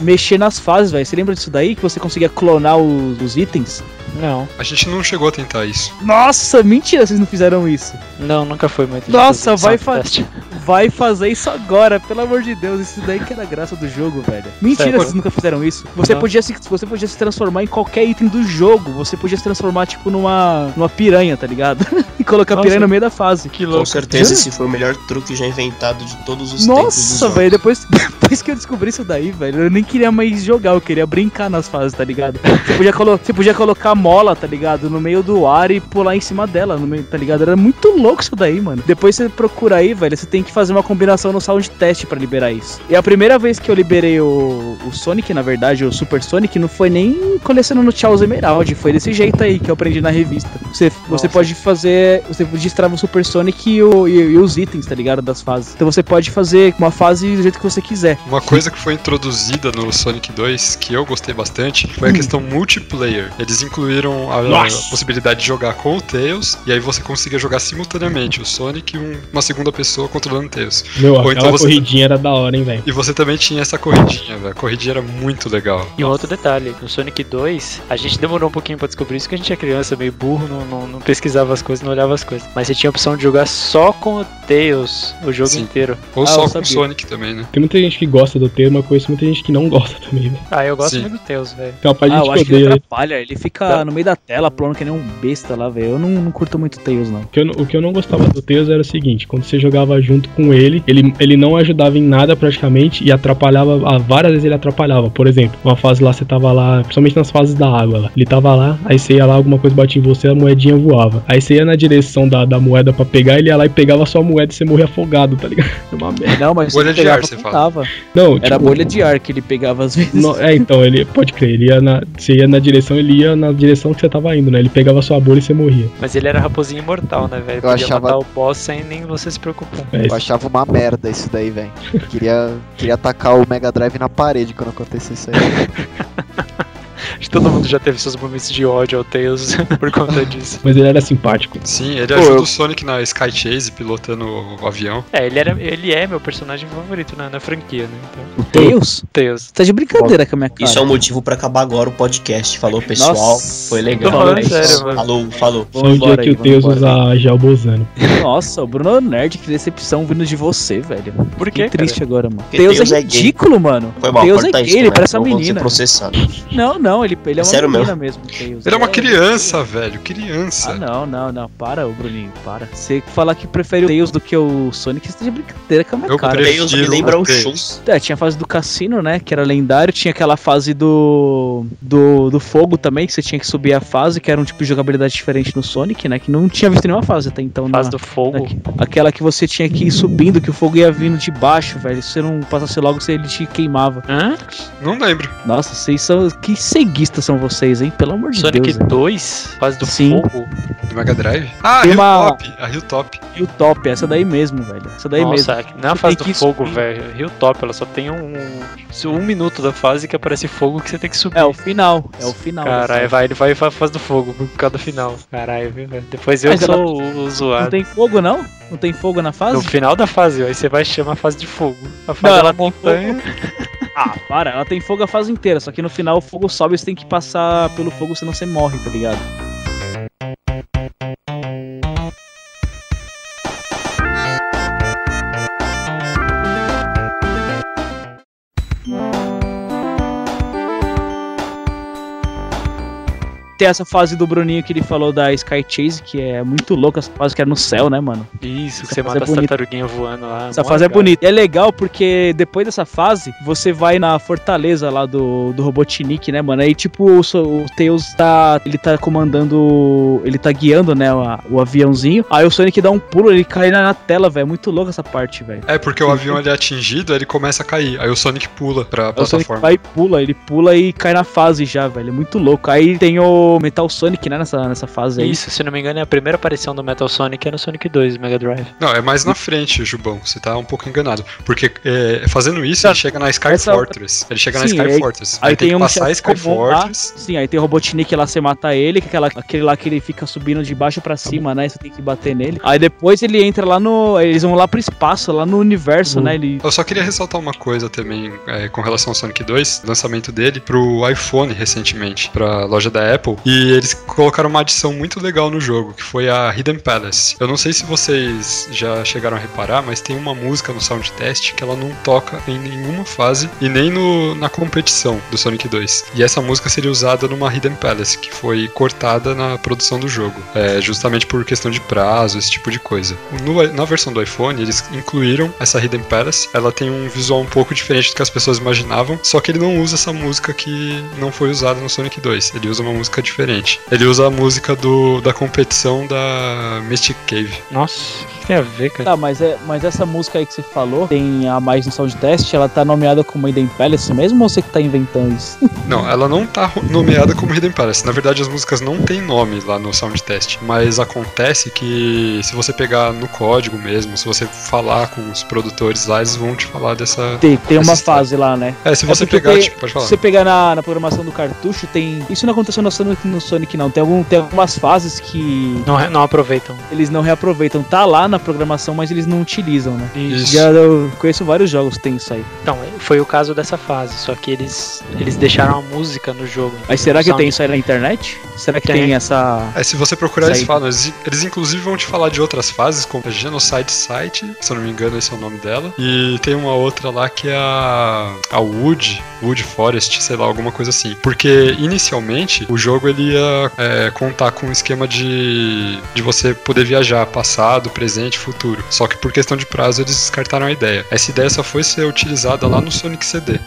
mexer nas fases, velho. Você lembra disso daí? Que você conseguia clonar os, os itens? Não, A gente não chegou a tentar isso. Nossa, mentira, vocês não fizeram isso. não, nunca foi de Nossa, fazer vai sound fa- test. vai fazer isso agora, pelo amor de Deus. Isso daí que era a graça do jogo, velho. Mentira, Sério? vocês nunca fizeram isso. Você Não. podia, se, você podia se transformar em qualquer item do jogo. Você podia se transformar, tipo, numa, numa piranha, tá ligado? e colocar a Nossa. piranha no meio da fase. Que Com louco. certeza Jura? esse foi o melhor truque já inventado de todos os tempos dos Nossa, velho, depois, depois que eu descobri isso daí, velho, eu nem queria mais jogar, eu queria brincar nas fases, tá ligado? Você podia, colo você podia colocar mola, tá ligado? No meio do ar e pular em cima dela, no meio, tá ligado? Era muito louco isso daí, mano. Depois você procura aí, velho, você tem que fazer uma combinação no sound test pra liberar isso. E a primeira vez que eu liberei o, o Sonic, na verdade, o Super Sonic, não foi nem colecionando Charles Emerald, foi desse jeito aí que eu aprendi na revista. Você, você pode fazer, você destrava o Super Sonic e, o- e- e os itens, tá ligado? Das fases. Então você pode fazer uma fase do jeito que você quiser. Uma coisa que foi introduzida no Sonic 2 que eu gostei bastante foi a questão multiplayer. Eles incluíram a, a Nossa. possibilidade de jogar com o Tails e aí você conseguia jogar simultaneamente o Sonic e um- uma segunda pessoa controlando o Tails. Meu, Ou aquela então você- corridinha era da hora, hein, velho. E você também tinha essa corridinha, velho. A corridinha era muito legal. E um outro detalhe, no Sonic 2, a gente demorou um pouquinho pra descobrir isso, que a gente é criança, meio burro, não, não, não pesquisava as coisas, não olhava as coisas. Mas você tinha a opção de jogar só com o Tails o jogo Sim. inteiro. Ou Ah, só com o. Sonic também, né? Tem muita gente que gosta do tema, mas conheço muita gente que não gosta também, velho. Ah, eu gosto Sim. muito do Tails, velho. Parte de Ah, eu acho que ele. atrapalha. Ele fica Tá. no meio da tela pulando que nem um besta lá, velho. Eu não, não curto muito Tails, não. O que, eu, não- o que eu não gostava do Tails era o seguinte, quando você jogava junto com ele, ele, ele não ajudava em nada praticamente e atrapalhava, ah, várias vezes ele atrapalhava. Por exemplo, uma fase lá, você tava lá, principalmente nas fases da água lá, ele tava lá, aí você ia lá, alguma coisa batia em você, a moedinha voava. Aí você ia na direção da, da moeda pra pegar, ele ia lá e pegava a sua moeda e você morria afogado, tá ligado? É uma merda. Não, mas Bolha de ar, você fala. Não, Era tipo, bolha de ar que ele pegava às vezes. no- é, então, ele, pode crer, ele ia na, você ia na direção, ele ia na direção que você tava indo, né? Ele pegava a sua bolha e você morria. Mas ele era raposinho imortal, né, velho? Eu Podia achava- matar o boss sem nem você se preocupar. É, Eu isso. achava uma merda isso daí, velho. Queria, queria atacar o Mega Drive na parede quando acontecesse isso aí. Acho que todo mundo já teve seus momentos de ódio ao Tails por conta disso. Mas ele era simpático. Sim, ele Pô, ajuda eu- o Sonic na Sky Chase, pilotando o avião. É, ele, era, ele é meu personagem favorito na, na franquia, né? Então, O Tails? Tails. Tá de brincadeira com a minha cara. Isso é um motivo pra acabar agora o podcast. Falou, pessoal. Nossa, foi legal. tô falando é sério, mano. Falou, falou. Um dia embora que aí, o Tails usa gel bozano. Nossa, o Bruno é Nerd, que decepção vindo de você, velho. Por Que quê, triste agora, mano. Porque Tails Tails é é ridículo, mano. Foi mal, Tails é gay, ele né? parece uma menina. Não, não, ele, ele é uma Sério menina mesmo, Tails. Ele é uma É, criança, velho. Criança. Ah, não, não, não. Para, ô Bruninho, para. Você falar que prefere o Tails do que o Sonic, você tá de brincadeira com a minha Eu cara. prefiro- Tails me lembra o. Shun. É, tinha a fase do cassino, né? Que era lendário. Tinha aquela fase do, do. do fogo também, que você tinha que subir a fase, que era um tipo de jogabilidade diferente no Sonic, né? Que não tinha visto nenhuma fase até então. Fase na- do fogo. Aqui- Aquela que você tinha que ir subindo, que o fogo ia vindo de baixo, velho. Se você não passasse logo, você, ele te queimava. Hã? Não lembro. Nossa, vocês são. Que ceguistas são vocês, hein? Pelo amor de Sonic Deus. velho. 2? Fase do Sim. fogo? Do Mega Drive. Ah, Tem uma- Hilltop. A Hilltop. E o top, essa daí mesmo, velho. Essa daí mesmo. Nossa, não é a Você fase do que fogo, subir. velho. Rio Top, ela só tem um, um minuto da fase que aparece fogo que você tem que subir. É o final. É o final. Caralho, fase. vai, ele vai pra fase do fogo por causa do final. Caralho, viu, velho? Depois eu Mas ela- sou o, o Não zoado. tem fogo, não? Não tem fogo na fase? No final da fase, ó, aí você vai chamar a fase de fogo. A fase Não, da ela tem montanha. Ah, para, ela tem fogo a fase inteira, só que no final o fogo sobe e você tem que passar pelo fogo, senão você morre, tá ligado? Tem essa fase do Bruninho que ele falou da Sky Chase, que é muito louca, essa fase que era no céu, né, mano? Isso, que Essa você fase mata é as tartaruguinhas voando lá. Essa fase é legal. bonita. E é legal porque depois dessa fase, você vai na fortaleza lá do, do Robotnik, né, mano? Aí, tipo, o, o Tails tá. Ele tá comandando. Ele tá guiando, né, o, o aviãozinho. Aí o Sonic dá um pulo, ele cai na, na tela, velho. É muito louco essa parte, velho. É, porque o avião ele é atingido, ele começa a cair. Aí o Sonic pula pra o Sonic plataforma. vai e pula, ele pula e cai na fase já, velho. É muito louco. Aí tem o Metal Sonic, né, nessa, nessa fase aí. Isso, se não me engano, é a primeira aparição do Metal Sonic é no Sonic 2 Mega Drive. Não, é mais na frente, Jubão. Você tá um pouco enganado. Porque é, fazendo isso, Tá. ele chega na Sky Essa- Fortress. Ele chega na Sim, Sky aí- Fortress. Aí, tem, tem, que um passar a chefe Sky comum lá. Fortress. Sim, aí tem o Robotnik lá, você mata ele, que é aquela, aquele lá que ele fica subindo de baixo pra cima, né? Você tem que bater nele. Aí depois ele entra lá no. Eles vão lá pro espaço, lá no universo, Uhum. né? Ele. Eu só queria ressaltar uma coisa também é, com relação ao Sonic 2, lançamento dele pro iPhone recentemente, pra loja da Apple. E eles colocaram uma adição muito legal no jogo, que foi a Hidden Palace. Eu não sei se vocês já chegaram a reparar, mas tem uma música no sound test que ela não toca em nenhuma fase e nem no, na competição do Sonic 2. E essa música seria usada numa Hidden Palace, que foi cortada na produção do jogo, é, justamente por questão de prazo, esse tipo de coisa. No- na versão do iPhone, eles incluíram essa Hidden Palace. Ela tem um visual um pouco diferente do que as pessoas imaginavam, só que ele não usa essa música que não foi usada no Sonic 2. Ele usa uma música diferente. Ele usa a música do, da competição da Mystic Cave. Nossa, o que, tem a ver, cara? Tá, mas, é, mas essa música aí que você falou, tem a mais no sound test, ela tá nomeada como Eden Palace mesmo ou você que tá inventando isso? Não, ela não tá nomeada como Hidden Palace. Na verdade, as músicas não têm nome lá no sound test. Mas acontece que se você pegar no código mesmo, se você falar com os produtores lá, eles vão te falar dessa. Tem, tem uma história. fase lá, né? É, se É você porque pegar, tem- tipo, pode Se falar. você pegar na, na programação do cartucho, tem. Isso não aconteceu no Sonic, no Sonic não. Tem, algum, tem algumas fases que Não, não aproveitam. eles não reaproveitam. Tá lá na programação, mas eles não utilizam, né? Isso. Já eu conheço vários jogos que tem isso aí. Então, foi o caso dessa fase, só que eles, eles deixaram a música no jogo. Mas será que tem isso aí na internet? Será que Tem. tem, essa. É, se você procurar, Isso eles falam. Eles, eles inclusive vão te falar de outras fases, como a Genocide Site, se eu não me engano, esse é o nome dela. E tem uma outra lá que é a, a Wood, Wood Forest, sei lá, alguma coisa assim. Porque inicialmente o jogo ele ia é, contar com um esquema de, de você poder viajar passado, presente, futuro. Só que por questão de prazo eles descartaram a ideia. Essa ideia só foi ser utilizada lá no Sonic CD.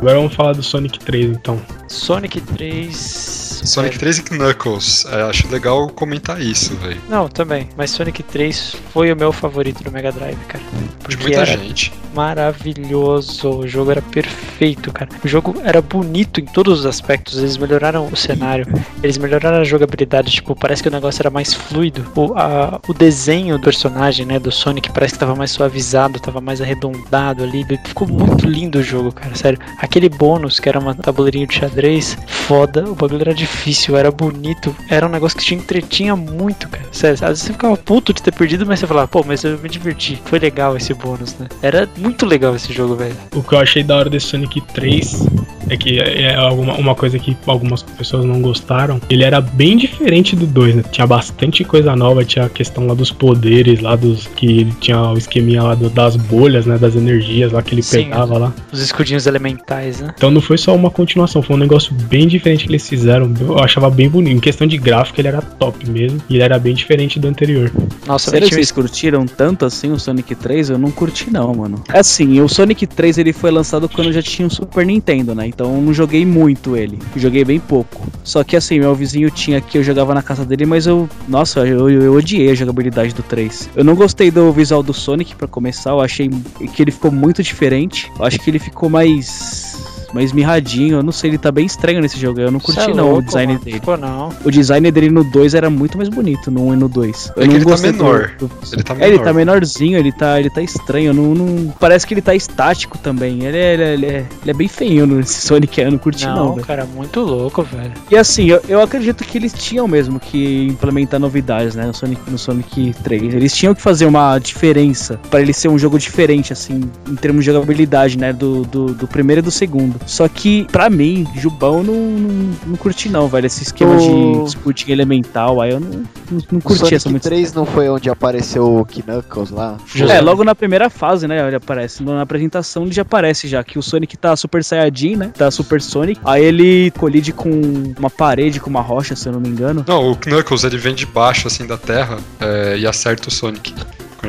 Agora vamos falar do Sonic 3, então. Sonic 3. Sonic é, 3 e Knuckles. É, acho legal comentar isso, velho. Não, também. Mas Sonic 3 foi o meu favorito do Mega Drive, cara. De muita gente. maravilhoso. O jogo era perfeito, cara. O jogo era bonito em todos os aspectos. Eles melhoraram o cenário, eles melhoraram a jogabilidade. Tipo, parece que o negócio era mais fluido. O, a- o desenho do personagem, né, do Sonic, parece que tava mais suavizado, tava mais arredondado ali. Ficou muito lindo o jogo, cara. Sério. Aquele bônus que era uma tabuleirinho de xadrez, foda. O bagulho era difícil, era bonito. Era um negócio que te entretinha muito, cara. Sério. Às vezes você ficava puto de ter perdido, mas você falava, pô, mas eu me diverti. Foi legal esse bônus, né? Era muito legal esse jogo, velho. O que eu achei da hora desse Sonic 3 é que é alguma, uma coisa que algumas pessoas não gostaram. Ele era bem diferente do 2, né? Tinha bastante coisa nova, tinha a questão lá dos poderes, lá dos. que ele tinha o esqueminha lá do- das bolhas, né? Das energias lá que ele Sim. pegava lá. Os escudinhos elementais, né? Então não foi só uma continuação, foi um negócio bem diferente que eles fizeram. Eu achava bem bonito. Em questão de gráfico, ele era top mesmo. E ele era bem diferente do anterior. Nossa, Sério que vocês curtiram tanto assim o Sonic 3? Eu não curti não, mano. Assim, o Sonic 3 ele foi lançado quando eu já tinha um Super Nintendo, né? Então eu não joguei muito ele. Joguei bem pouco. Só que assim, meu vizinho tinha aqui, eu jogava na casa dele, mas eu. Nossa, eu, eu, eu odiei a jogabilidade do 3. Eu não gostei do visual do Sonic pra começar, eu achei que ele ficou muito diferente. Eu acho que ele ficou mais. Mais mirradinho, eu não sei, ele tá bem estranho nesse jogo. Eu não curti é não o design mano. dele. Ficou não. O design dele no 2 era muito mais bonito, no 1 e no 2. É que ele tá menor. Ele tá É, ele menor. tá menorzinho, ele tá, ele tá estranho. Não, não- Parece que ele tá estático também. Ele é, ele é, ele é, ele é bem feinho nesse Sonic, eu não curti não, Não, velho. cara, muito louco, velho. E assim, eu, eu acredito que eles tinham mesmo que implementar novidades, né, no Sonic, no Sonic 3. Eles tinham que fazer uma diferença pra ele ser um jogo diferente, assim, em termos de jogabilidade, né, do, do, do primeiro e do segundo. Só que, pra mim, Jubão, não, não, não curti não, velho, esse esquema O- de escutinho elemental, aí eu não, não, não O curti Sonic essa muito. 3 não foi onde apareceu o Knuckles lá? É, logo na primeira fase, né? Ele aparece. Na apresentação ele já aparece já. Que o Sonic tá Super Saiyajin, né? Tá Super Sonic. Aí ele colide com uma parede, com uma rocha, se eu não me engano. Não, o Knuckles ele vem de baixo assim da terra é, e acerta o Sonic.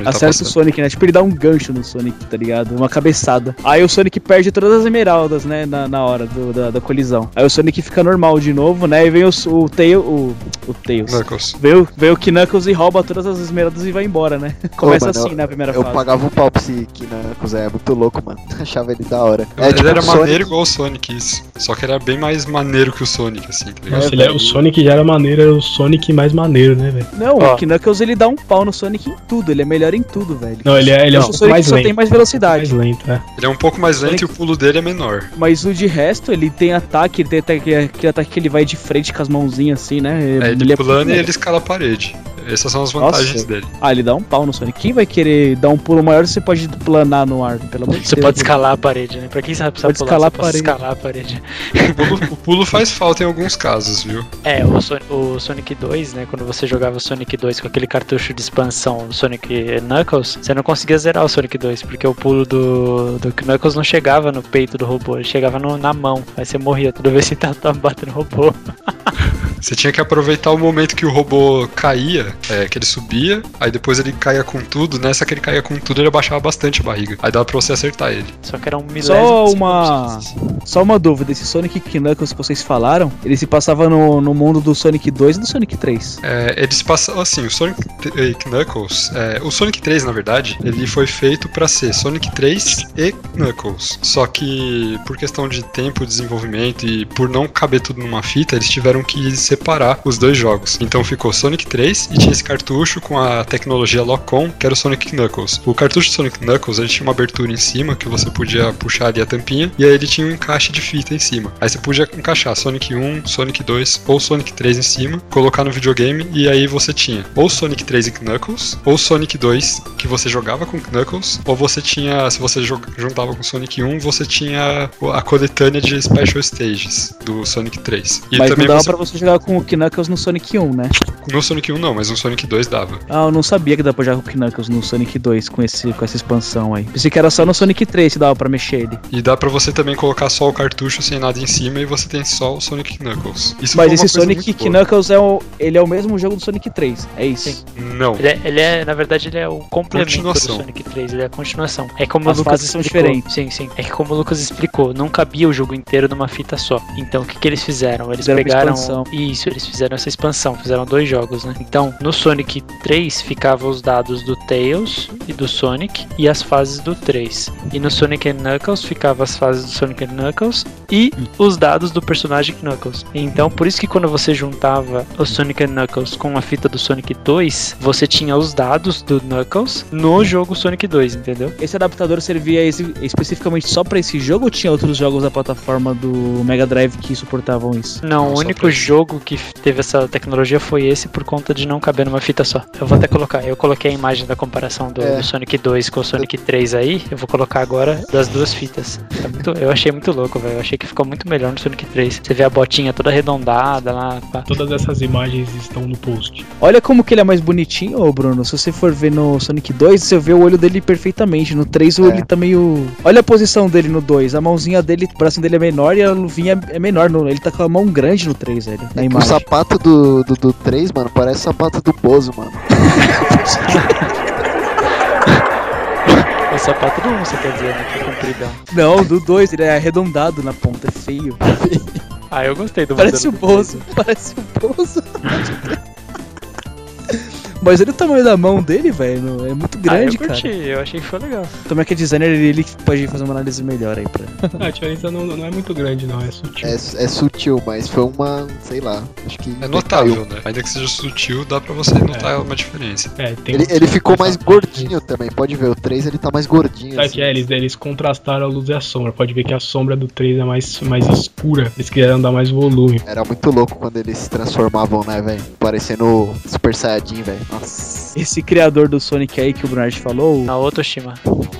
Tá Acerta o passando. Sonic, né? Tipo, ele dá um gancho no Sonic, tá ligado? Uma cabeçada. Aí o Sonic perde todas as esmeraldas, né? Na, na hora do- da, da colisão. Aí o Sonic fica normal de novo, né? E vem o, o Tail. O, o Tails. Knuckles. Vem o, vem o Knuckles e rouba todas as esmeraldas e vai embora, né? Começa mano, assim na primeira Eu fase. pagava um pau pra esse Knuckles, é muito louco, mano. Achava ele da hora. É, ele tipo, era o Sonic- maneiro igual o Sonic, isso. Só que ele era bem mais maneiro que o Sonic, assim, tá ligado? Nossa, ele é- o Sonic já era maneiro, era o Sonic mais maneiro, né, velho? Não, Ó. o Knuckles ele dá um pau no Sonic em tudo. Ele é melhor em tudo, velho. Não, ele é, ele é um o pouco Sonic mais só lento. tem mais velocidade. Mais lento, é. Ele é um pouco mais lento Sonic- e o pulo dele é menor. Mas o de resto, ele tem ataque, ele tem ataque, aquele ataque que ele vai de frente com as mãozinhas assim, né? É, ele é pulando e muito ele escala a parede. Essas são as vantagens Nossa. dele. Ah, ele dá um pau no Sonic. Quem vai querer dar um pulo maior se você pode planar no ar? Pelo amor de Você Deus. pode escalar a parede, né? Pra quem sabe precisar Pode pular, escalar você a pode parede. escalar a parede. O pulo, o pulo faz falta em alguns casos, viu? É, o, Son- o Sonic 2, né? Quando você jogava o Sonic 2 com aquele cartucho de expansão do Sonic Knuckles, você não conseguia zerar o Sonic 2, porque o pulo do, do Knuckles não chegava no peito do robô, ele chegava no- na mão. Aí você morria toda vez que tava batendo no robô. Você tinha que aproveitar o momento que o robô caía, é, que ele subia, aí depois ele caía com tudo. Nessa que ele caía com tudo, ele abaixava bastante a barriga. Aí dava pra você acertar ele. Só que era um milésimo. Só de uma, segundo. só uma dúvida, esse Sonic Knuckles que vocês falaram, ele se passava no, no mundo do Sonic 2 e do Sonic 3. É, eles passam assim, o Sonic T- Knuckles, é, o Sonic 3 na verdade, ele foi feito pra ser Sonic 3 e Knuckles. Só que por questão de tempo, desenvolvimento e por não caber tudo numa fita, eles tiveram que separar os dois jogos. Então ficou Sonic 3 e tinha esse cartucho com a tecnologia Lock-On, que era o Sonic Knuckles. O cartucho de Sonic Knuckles, ele tinha uma abertura em cima que você podia puxar ali a tampinha e aí ele tinha um encaixe de fita em cima. Aí você podia encaixar Sonic 1, Sonic 2 ou Sonic 3 em cima, colocar no videogame e aí você tinha ou Sonic 3 e Knuckles, ou Sonic 2 que você jogava com Knuckles, ou você tinha, se você juntava com Sonic 1, você tinha a coletânea de Special Stages do Sonic 3. E Mas não também dava você, pra você jogar com o Knuckles no Sonic 1, né? no Sonic 1 não, mas no Sonic 2 dava. Ah, eu não sabia que dava pra jogar com o Knuckles no Sonic 2 com, esse, com essa expansão aí. Pensei que era só no Sonic 3 que dava pra mexer ele. E dá pra você também colocar só o cartucho sem nada em cima e você tem só o Sonic Knuckles. Isso Mas esse Sonic. Knuckles é o, ele é o mesmo jogo do Sonic 3, é isso? Sim. Não. Ele é, ele é, na verdade, ele é o complemento do. Sonic 3, ele é a continuação. É como As o Lucas fases são explicou. diferentes. Sim, sim. É que como o Lucas explicou, não cabia o jogo inteiro numa fita só. Então, o que, que eles fizeram? Eles Fizeram pegaram. expansão. Isso, eles fizeram essa expansão, fizeram dois jogos, né? Então, no Sonic 3 ficavam os dados do Tails e do Sonic e as fases do 3. E no Sonic Knuckles ficavam as fases do Sonic Knuckles e os dados do personagem Knuckles. Então, por isso que quando você juntava o Sonic Knuckles com a fita do Sonic 2, você tinha os dados do Knuckles no jogo Sonic 2, entendeu? Esse adaptador servia esse- especificamente só pra esse jogo ou tinha outros jogos da plataforma do Mega Drive que suportavam isso? Não, Não, o único jogo que teve essa tecnologia foi esse por conta de não caber numa fita só. Eu vou até colocar, eu coloquei a imagem da comparação do, É. do Sonic 2 com o Sonic 3 aí, eu vou colocar agora das duas fitas. É muito- eu achei muito louco, velho. Eu achei que ficou muito melhor no Sonic 3. Você vê a botinha toda arredondada lá. pá. Todas essas imagens estão no post. Olha como que ele é mais bonitinho, ô Bruno. Se você for ver no Sonic 2, você vê o olho dele perfeitamente. No 3, o É. ele tá meio. Olha a posição dele no 2. A mãozinha dele, o bracinho dele é menor e a luvinha é menor. No- Ele tá com a mão grande no 3, velho. É que o sapato do, do, do 3, mano, parece o sapato do Bozo, mano. O sapato do 1, você quer dizer, né? Que é compridão. Não, do 2, ele é arredondado na ponta, é feio. Ah, eu gostei do Parece o Bozo, parece o Bozo. Mas olha o tamanho da mão dele, velho. É muito Ah, eu grande, curti, cara. eu achei que foi legal. Também que é designer, ele pode fazer uma análise melhor aí pra. Ah, a diferença não, não é muito grande, não, é sutil. É, é sutil, mas foi uma, sei lá, acho que. É notável, né? Ainda que seja sutil, dá pra você notar É. uma diferença. É, tem Ele, ele ficou mais gordinho também, pode ver. O 3 ele tá mais gordinho. Sabe assim. que é, eles, eles contrastaram a luz e a sombra. Pode ver que a sombra do 3 é mais, mais escura. Eles quiseram dar mais volume. Era muito louco quando eles se transformavam, né, velho? Parecendo Super Saiyajin, velho. Nossa. Esse criador do Sonic aí que o Bernard falou, Na Otoshima.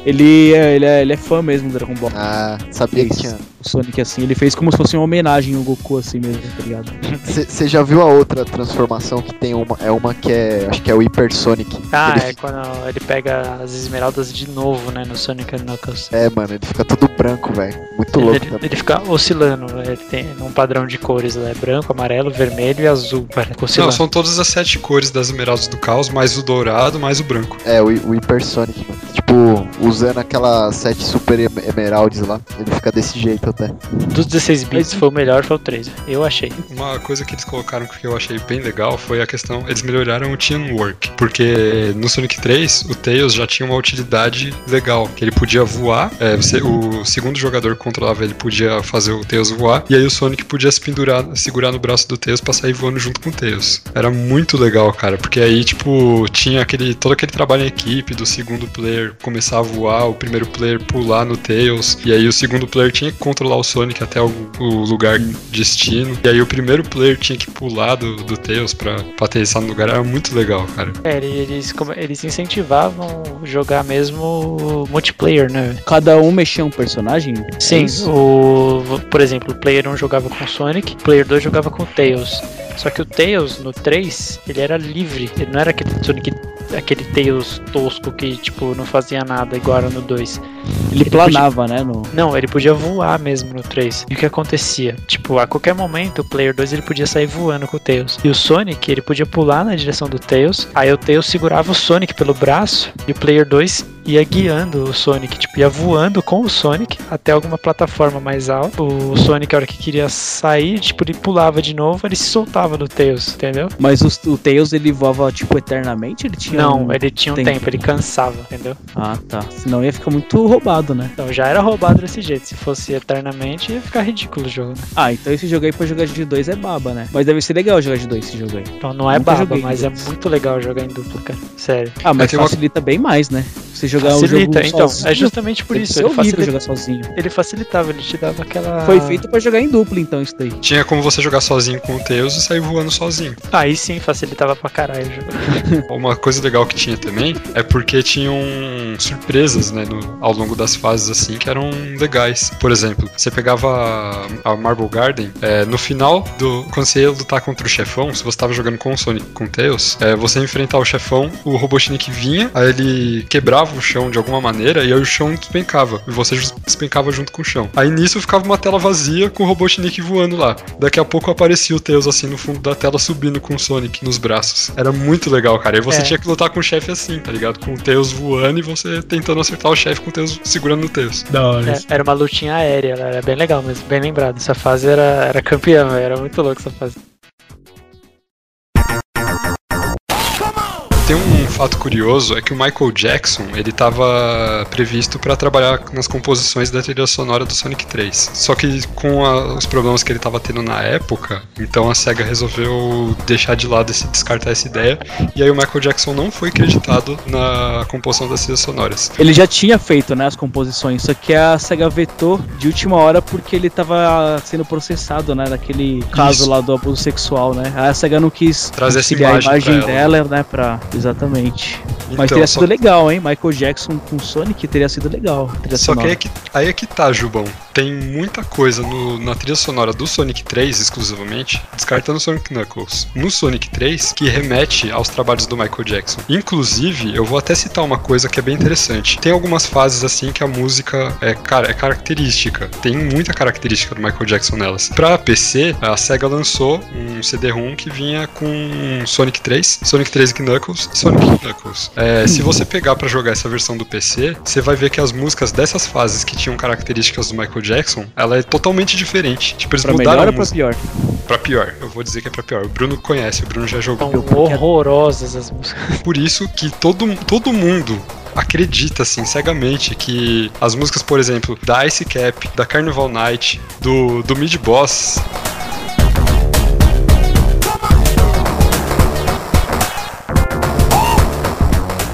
ele é, ele, é, ele é fã mesmo do Dragon Ball. Ah, sabia que tinha. O Sonic assim, ele fez como se fosse uma homenagem ao Goku assim mesmo, tá ligado? Você já viu a outra transformação que tem uma? É uma que é. Acho que é o Hyper Sonic. Ah, ele é quando ele pega as esmeraldas de novo, né? No Sonic Knuckles. É, mano, ele fica tudo branco, velho. Muito louco Ele, ele fica oscilando, né? ele tem um padrão de cores lá, é branco, amarelo, vermelho e azul, Não, são todas as sete cores das Esmeraldas do Caos, mais o dourado, mais o branco. É, o, o Hyper Sonic, mano. Tipo, usando aquelas sete Super em- Emeralds lá, ele fica desse jeito até. Dos 16 bits foi o melhor, foi o 3, eu achei. Uma coisa que eles colocaram que eu achei bem legal foi a questão, eles melhoraram o teamwork, porque no Sonic 3 o Tails já tinha uma utilidade legal, que ele podia voar, é, você, o segundo jogador que controlava ele podia fazer o Tails voar, e aí o Sonic podia se pendurar, segurar no braço do Tails pra sair voando junto com o Tails. Era muito legal, cara, porque aí tipo tinha aquele todo aquele trabalho em equipe do segundo player começar a voar, o primeiro player pular no Tails, e aí o segundo player tinha que controlar o Sonic até o, o lugar destino, e aí o primeiro player tinha que pular do, do Tails pra, pra aterrissar no lugar, era muito legal, cara. É, eles, como- eles incentivavam jogar mesmo multiplayer, né? Cada um mexia um personagem? É Sim, isso? o, por exemplo, o Player 1 jogava com o Sonic, o Player 2 jogava com o Tails. Só que o Tails, no 3, ele era livre. Ele não era aquele Sonic, aquele Tails tosco que, tipo, não fazia nada igual era no 2. Ele planava, né? No... Não, ele podia voar mesmo no 3. E o que acontecia? Tipo, a qualquer momento o Player 2 ele podia sair voando com o Tails. E o Sonic, ele podia pular na direção do Tails. Aí o Tails segurava o Sonic pelo braço e o Player 2 ia guiando o Sonic, tipo, ia voando com o Sonic até alguma plataforma mais alta. O Sonic, a hora que queria sair, tipo, ele pulava de novo, ele se soltava do Tails, entendeu? Mas os- o Tails ele voava, tipo, eternamente? Ele tinha. Não, um... ele tinha um tempo. tempo, ele cansava, entendeu? Ah, tá. Senão ia ficar muito roubado, né? Então já era roubado desse jeito. Se fosse eternamente, ia ficar ridículo o jogo, né? Ah, então esse jogo aí pra jogar de dois é baba, né? Mas deve ser legal jogar de dois esse jogo aí. Então não é Nunca baba, mas é muito legal jogar em dupla, cara. Sério. Ah, mas uma- facilita bem mais, né? Você jogar Facilita, o jogo então. sozinho, É justamente por isso. Ele, facilita- jogar sozinho. ele facilitava, ele te dava aquela. Foi feito pra jogar em dupla, então, isso daí. Tinha como você jogar sozinho com o Tails e sair voando sozinho. Aí sim facilitava pra caralho o jogo. Uma coisa legal que tinha também é porque tinham surpresas, né, no- ao longo das fases assim, que eram legais. Por exemplo, você pegava a, Marble Garden, é, no final do. Quando você ia lutar contra o chefão, se você tava jogando com o Sonic com o Tails, é, você ia enfrentar o chefão, o Robotnik vinha, aí ele quebrava o chão de alguma maneira e aí o chão despencava. E você despencava junto com o chão. Aí nisso ficava uma tela vazia com o Robotnik voando lá. Daqui a pouco aparecia o Tails assim no fundo da tela subindo com o Sonic nos braços. Era muito legal, cara. E você É. tinha que lutar com o chefe assim, tá ligado? Com o Tails voando e você tentando acertar o chefe com o Tails segurando no Tails. Da hora. É, era uma lutinha aérea, era bem legal mesmo, bem lembrado. Essa fase era, era campeã, era muito louco essa fase. Tem um fato curioso, é que o Michael Jackson, ele tava previsto pra trabalhar nas composições da trilha sonora do Sonic 3. Só que com a- os problemas que ele tava tendo na época, então a SEGA resolveu deixar de lado esse descartar essa ideia, e aí o Michael Jackson não foi creditado na composição das trilhas sonoras. Ele já tinha feito, né, as composições, só que a SEGA vetou de última hora porque ele tava sendo processado, né, naquele caso Isso. lá do abuso sexual, né? A SEGA não quis Trazer essa imagem a imagem dela, né, pra... Exatamente. Mas Então, teria só- sido legal, hein? Michael Jackson com Sonic teria sido legal. a trilha Só que sonora. aí é que, aí é que tá, Jubão. Tem muita coisa no- na trilha sonora do Sonic 3, exclusivamente, descartando Sonic Knuckles, no Sonic 3, que remete aos trabalhos do Michael Jackson. Inclusive, eu vou até citar uma coisa que é bem interessante. Tem algumas fases assim que a música é, cara, é característica. Tem muita característica do Michael Jackson nelas. Pra PC, a SEGA lançou um CD-ROM que vinha com Sonic 3, Sonic 3 Knuckles e Sonic Knuckles. É, se você pegar pra jogar essa versão do PC, você vai ver que as músicas dessas fases que tinham características do Michael Jackson, ela é totalmente diferente. Tipo, eles Pra mudaram melhor ou pra pior? Pra pior. Eu vou dizer que é pra pior. O Bruno conhece, o Bruno já jogou. São horrorosas as músicas. Por isso que todo, todo mundo acredita assim cegamente que as músicas, por exemplo, da Ice Cap, da Carnival Night, do, do Mid Boss.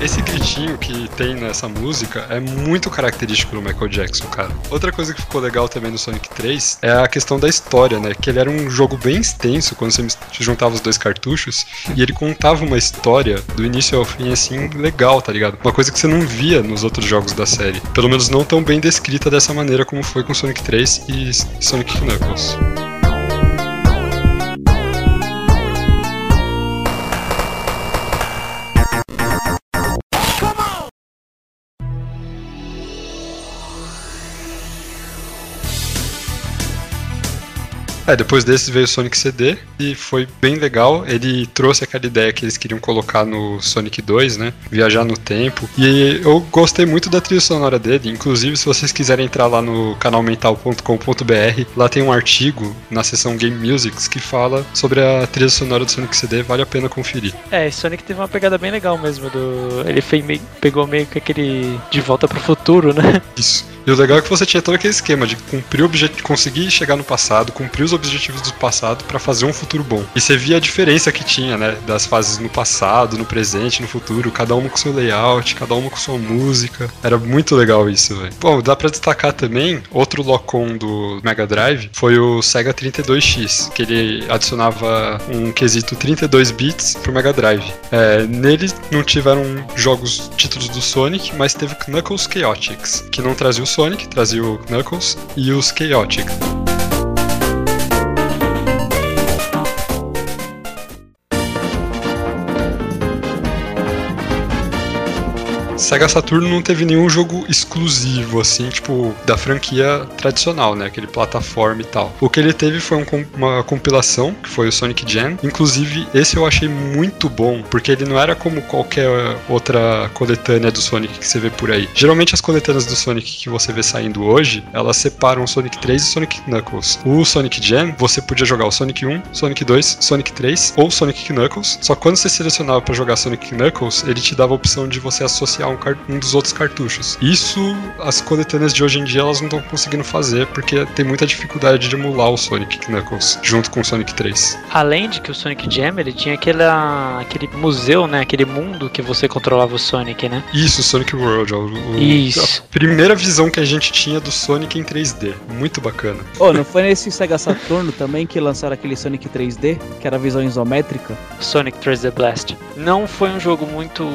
Esse gritinho que tem nessa música é muito característico do Michael Jackson, cara. Outra coisa que ficou legal também no Sonic 3 é a questão da história, né? Que ele era um jogo bem extenso quando você juntava os dois cartuchos e ele contava uma história do início ao fim, assim, legal, tá ligado? Uma coisa que você não via nos outros jogos da série. Pelo menos não tão bem descrita dessa maneira como foi com Sonic 3 e Sonic Knuckles. É, depois desses veio o Sonic CD e foi bem legal. Ele trouxe aquela ideia que eles queriam colocar no Sonic 2, né? Viajar no tempo. E eu gostei muito da trilha sonora dele. Inclusive, se vocês quiserem entrar lá no canalmental.com.br, lá tem um artigo na seção Game Musics que fala sobre a trilha sonora do Sonic CD. Vale a pena conferir. É, Sonic teve uma pegada bem legal mesmo do. Ele meio- pegou meio que aquele de volta pro futuro, né? Isso. E o legal é que você tinha todo aquele esquema de cumprir obje- conseguir chegar no passado, cumprir os objetivos do passado pra fazer um futuro bom. E você via a diferença que tinha, né, das fases no passado, no presente, no futuro, cada uma com seu layout, cada uma com sua música. Era muito legal isso, velho. Bom, dá pra destacar também outro lock-on do Mega Drive foi o Sega 32X, que ele adicionava um quesito 32 bits pro Mega Drive. É, nele não tiveram jogos títulos do Sonic, mas teve Knuckles Chaotix, que não trazia o Sonic, trazia o Knuckles e os Chaotix. Sega Saturn não teve nenhum jogo exclusivo, assim, tipo, da franquia tradicional, né? Aquele plataforma e tal. O que ele teve foi um uma compilação, que foi o Sonic Jam. Inclusive, esse eu achei muito bom, porque ele não era como qualquer outra coletânea do Sonic que você vê por aí. Geralmente as coletâneas do Sonic que você vê saindo hoje, elas separam Sonic 3 e Sonic Knuckles. O Sonic Jam, você podia jogar o Sonic 1, Sonic 2, Sonic 3 ou Sonic Knuckles. Só que quando você selecionava pra jogar Sonic Knuckles, ele te dava a opção de você associar um, car- um dos outros cartuchos. Isso as coletâneas de hoje em dia elas não estão conseguindo fazer porque tem muita dificuldade de emular o Sonic Knuckles junto com o Sonic 3. Além de que o Sonic Jam, ele tinha aquela, aquele museu, né? Aquele mundo que você controlava o Sonic, né? Isso, Sonic World. ó, o- Isso. A primeira visão que a gente tinha do Sonic em 3D. Muito bacana. Ô, não foi nesse Sega Saturno também que lançaram aquele Sonic 3D, que era a visão isométrica? Sonic 3D Blast. Não foi um jogo muito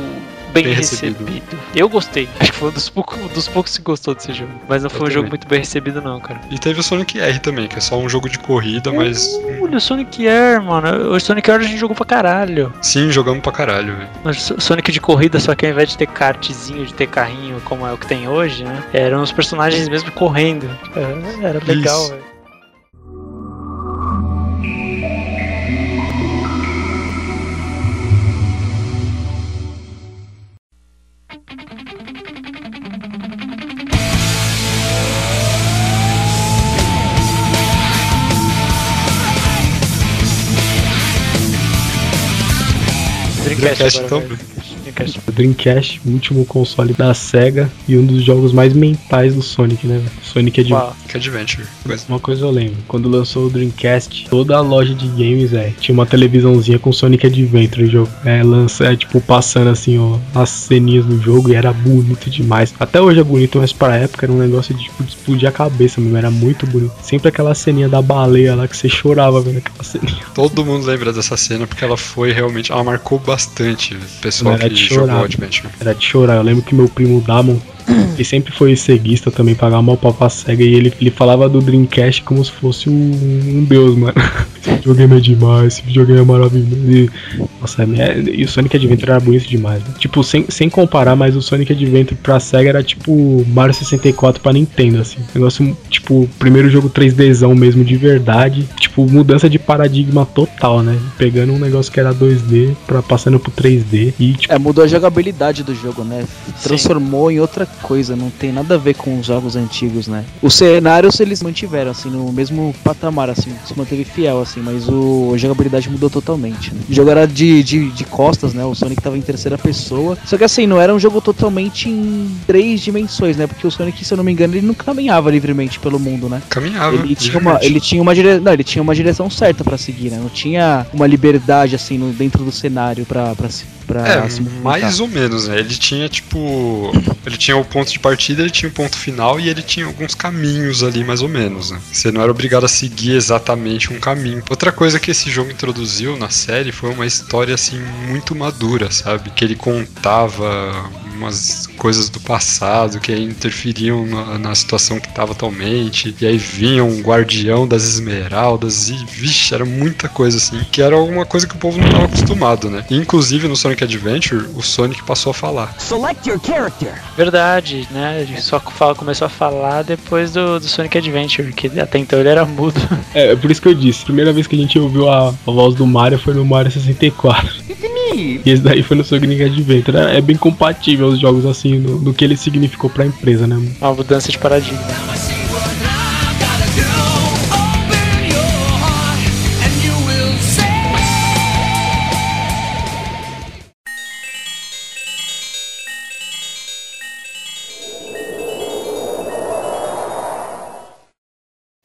bem, recebido. recebido. Eu gostei. Acho que foi um dos, poucos, dos poucos que gostou desse jogo. Mas não foi um também. jogo muito bem recebido, não, cara. E teve o Sonic R também, que é só um jogo de corrida, mas. Olha, o Sonic Air, mano. O Sonic Air a gente jogou pra caralho. Sim, jogamos pra caralho, velho. Mas o Sonic de corrida, só que ao invés de ter kartzinho, de ter carrinho, como é o que tem hoje, né? Eram os personagens mesmo correndo. É, Era legal, velho. Dreamcast agora, também. Dreamcast. O Dreamcast, o último console da SEGA e um dos jogos mais mentais do Sonic, né? velho? Sonic Uau. Que Adventure. Uma coisa eu lembro, quando lançou o Dreamcast, toda a loja de games, é, tinha uma televisãozinha com Sonic Adventure jogo. É, lança, é, tipo, passando assim, ó, as ceninhas do jogo e era bonito demais. Até hoje é bonito, mas pra época era um negócio de, tipo, de explodir a cabeça mesmo, era muito bonito. Sempre aquela ceninha da baleia lá que você chorava vendo aquela ceninha. todo mundo lembra dessa cena porque ela foi realmente. Ela marcou bastante o pessoal Era que chorar. Adventure. Era de chorar. Eu lembro que meu primo Damon, que sempre foi ceguista também, pagava mal pau pra SEGA, e ele, ele falava do Dreamcast como se fosse um, um deus, mano. Esse videogame é demais, esse videogame é maravilhoso. E, nossa, é- e o Sonic Adventure era bonito demais. né? Tipo, sem, sem comparar, mas o Sonic Adventure pra SEGA era tipo Mario 64 pra Nintendo, assim. Negócio, tipo, primeiro jogo 3Dzão mesmo de verdade. Tipo, mudança de paradigma total, né? Pegando um negócio que era 2D pra passando pro 3D. E, tipo, É, mudou a jogabilidade do jogo, né? Transformou em outra coisa, não tem nada a ver com os jogos antigos, né? Os cenários eles mantiveram, assim, no mesmo patamar, assim, se manteve fiel, assim, mas o, a jogabilidade mudou totalmente. Né? O jogo era de, de, de costas, né? O Sonic tava em terceira pessoa. Só que assim, não era um jogo totalmente em três dimensões, né? Porque o Sonic, se eu não me engano, ele não caminhava livremente pelo mundo, né? Caminhava. Ele tinha, uma, ele tinha uma dire... não, ele tinha uma direção certa pra seguir, né? Não tinha uma liberdade assim no, dentro do cenário pra, se- pra É, se movimentar. mais ou menos, né? Ele tinha, tipo. Ele tinha o ponto de partida, ele tinha o ponto final e ele tinha alguns caminhos ali, mais ou menos, né? Você não era obrigado a seguir exatamente um caminho. Outra coisa que esse jogo introduziu na série foi uma história, assim, muito madura, sabe? Que ele contava umas coisas do passado que aí interferiam na, na situação que estava atualmente. E aí vinha um guardião das esmeraldas e, vixe, era muita coisa assim. Que era alguma coisa que o povo não estava acostumado, né? E, inclusive no Sonic Adventure, o Sonic passou a falar. Select your character. Verdade, né? Ele só fala- começou a falar depois do, do Sonic Adventure, que até então ele era mudo. É, é por isso que eu disse, a primeira vez que a gente ouviu a, a voz do Mario foi no Mario 64. E esse daí foi no Sonic Adventure. É, é bem compatível os jogos assim, no, no que ele significou pra empresa, né? Uma mudança de paradigma.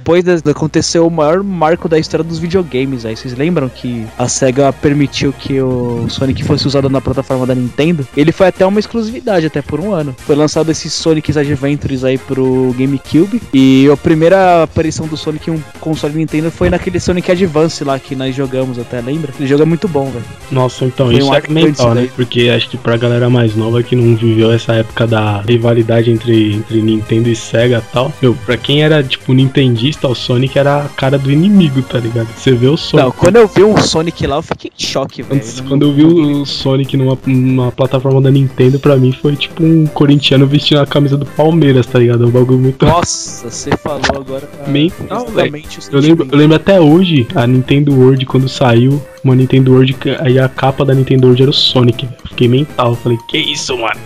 Depois de- aconteceu o maior marco da história dos videogames. Aí vocês lembram que a Sega permitiu que o Sonic fosse usado na plataforma da Nintendo? Ele foi até uma exclusividade, até por um ano. Foi lançado esse Sonic Adventures aí pro GameCube. E a primeira aparição do Sonic em um console Nintendo foi naquele Sonic Advance lá que nós jogamos até, lembra? Aquele jogo é muito bom, velho. Nossa, então, Foi isso um é mental, né? Porque acho que pra galera mais nova que não viveu essa época da rivalidade entre, entre Nintendo e Sega e tal, meu, pra quem era, tipo, nintendista, o Sonic era a cara do inimigo, tá ligado? Você vê o Sonic. Não, quando eu vi um Sonic lá, eu fiquei em choque, velho. Antes, quando eu vi o Sonic numa, numa plataforma da Nintendo, pra mim foi tipo um corintiano vestindo a camisa do Palmeiras, tá ligado? É um bagulho muito. Nossa, você falou agora. Mental, exatamente o Eu lembro, eu lembro até hoje, a Nintendo World, quando saiu, uma Nintendo World, aí a capa da Nintendo World era o Sonic. Fiquei mental, falei, que isso, mano?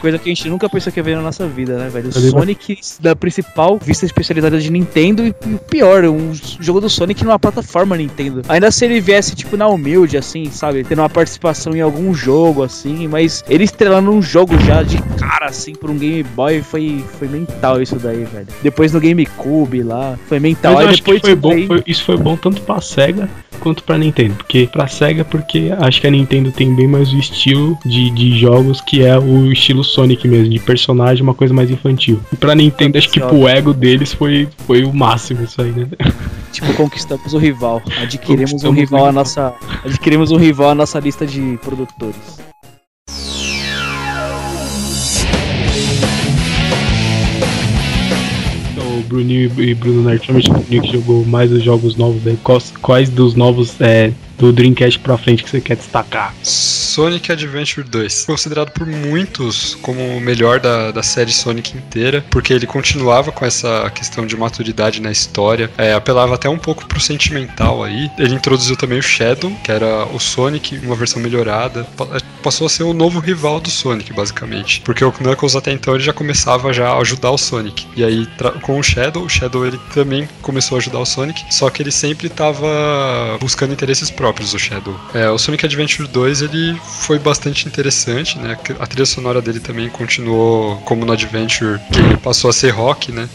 Coisa que a gente nunca pensou que ia ver na nossa vida, né, velho? O Sonic da principal vista especializada de Nintendo e o pior, um jogo do Sonic numa plataforma Nintendo. Ainda se ele viesse, tipo, na humilde, assim, sabe? Tendo uma participação em algum jogo, assim, mas ele estrelando um jogo já de cara, assim, por um Game Boy, foi, foi mental isso daí, velho. Depois no GameCube lá, foi mental. Mas eu Aí acho que foi bom, daí- foi- isso foi bom tanto pra SEGA quanto pra Nintendo. Porque pra SEGA, porque acho que a Nintendo tem bem mais o estilo de, de jogos que é o estilo Sonic mesmo, de personagem, uma coisa mais infantil. E pra Nintendo, acho que pro ego deles foi, foi o máximo isso aí, né? Tipo, conquistamos o rival. Adquirimos um rival o à nossa. Adquirimos um rival à nossa lista de produtores. Bruninho e Bruno Nerd, principalmente o Bruninho que jogou mais os jogos novos aí, quais, quais dos novos é, do Dreamcast pra frente que você quer destacar? Sonic Adventure 2. Considerado por muitos como o melhor da, da série Sonic inteira, porque ele continuava com essa questão de maturidade na história, é, apelava até um pouco pro sentimental aí. Ele introduziu também o Shadow, que era o Sonic, uma versão melhorada. Pa- Passou a ser o novo rival do Sonic, basicamente. Porque o Knuckles até então ele já começava já a ajudar o Sonic. E aí, com o Shadow, o Shadow ele também começou a ajudar o Sonic, só que ele sempre tava buscando interesses próprios, o Shadow. É, o Sonic Adventure 2 ele foi bastante interessante, né? A trilha sonora dele também continuou como no Adventure, que passou a ser rock, né?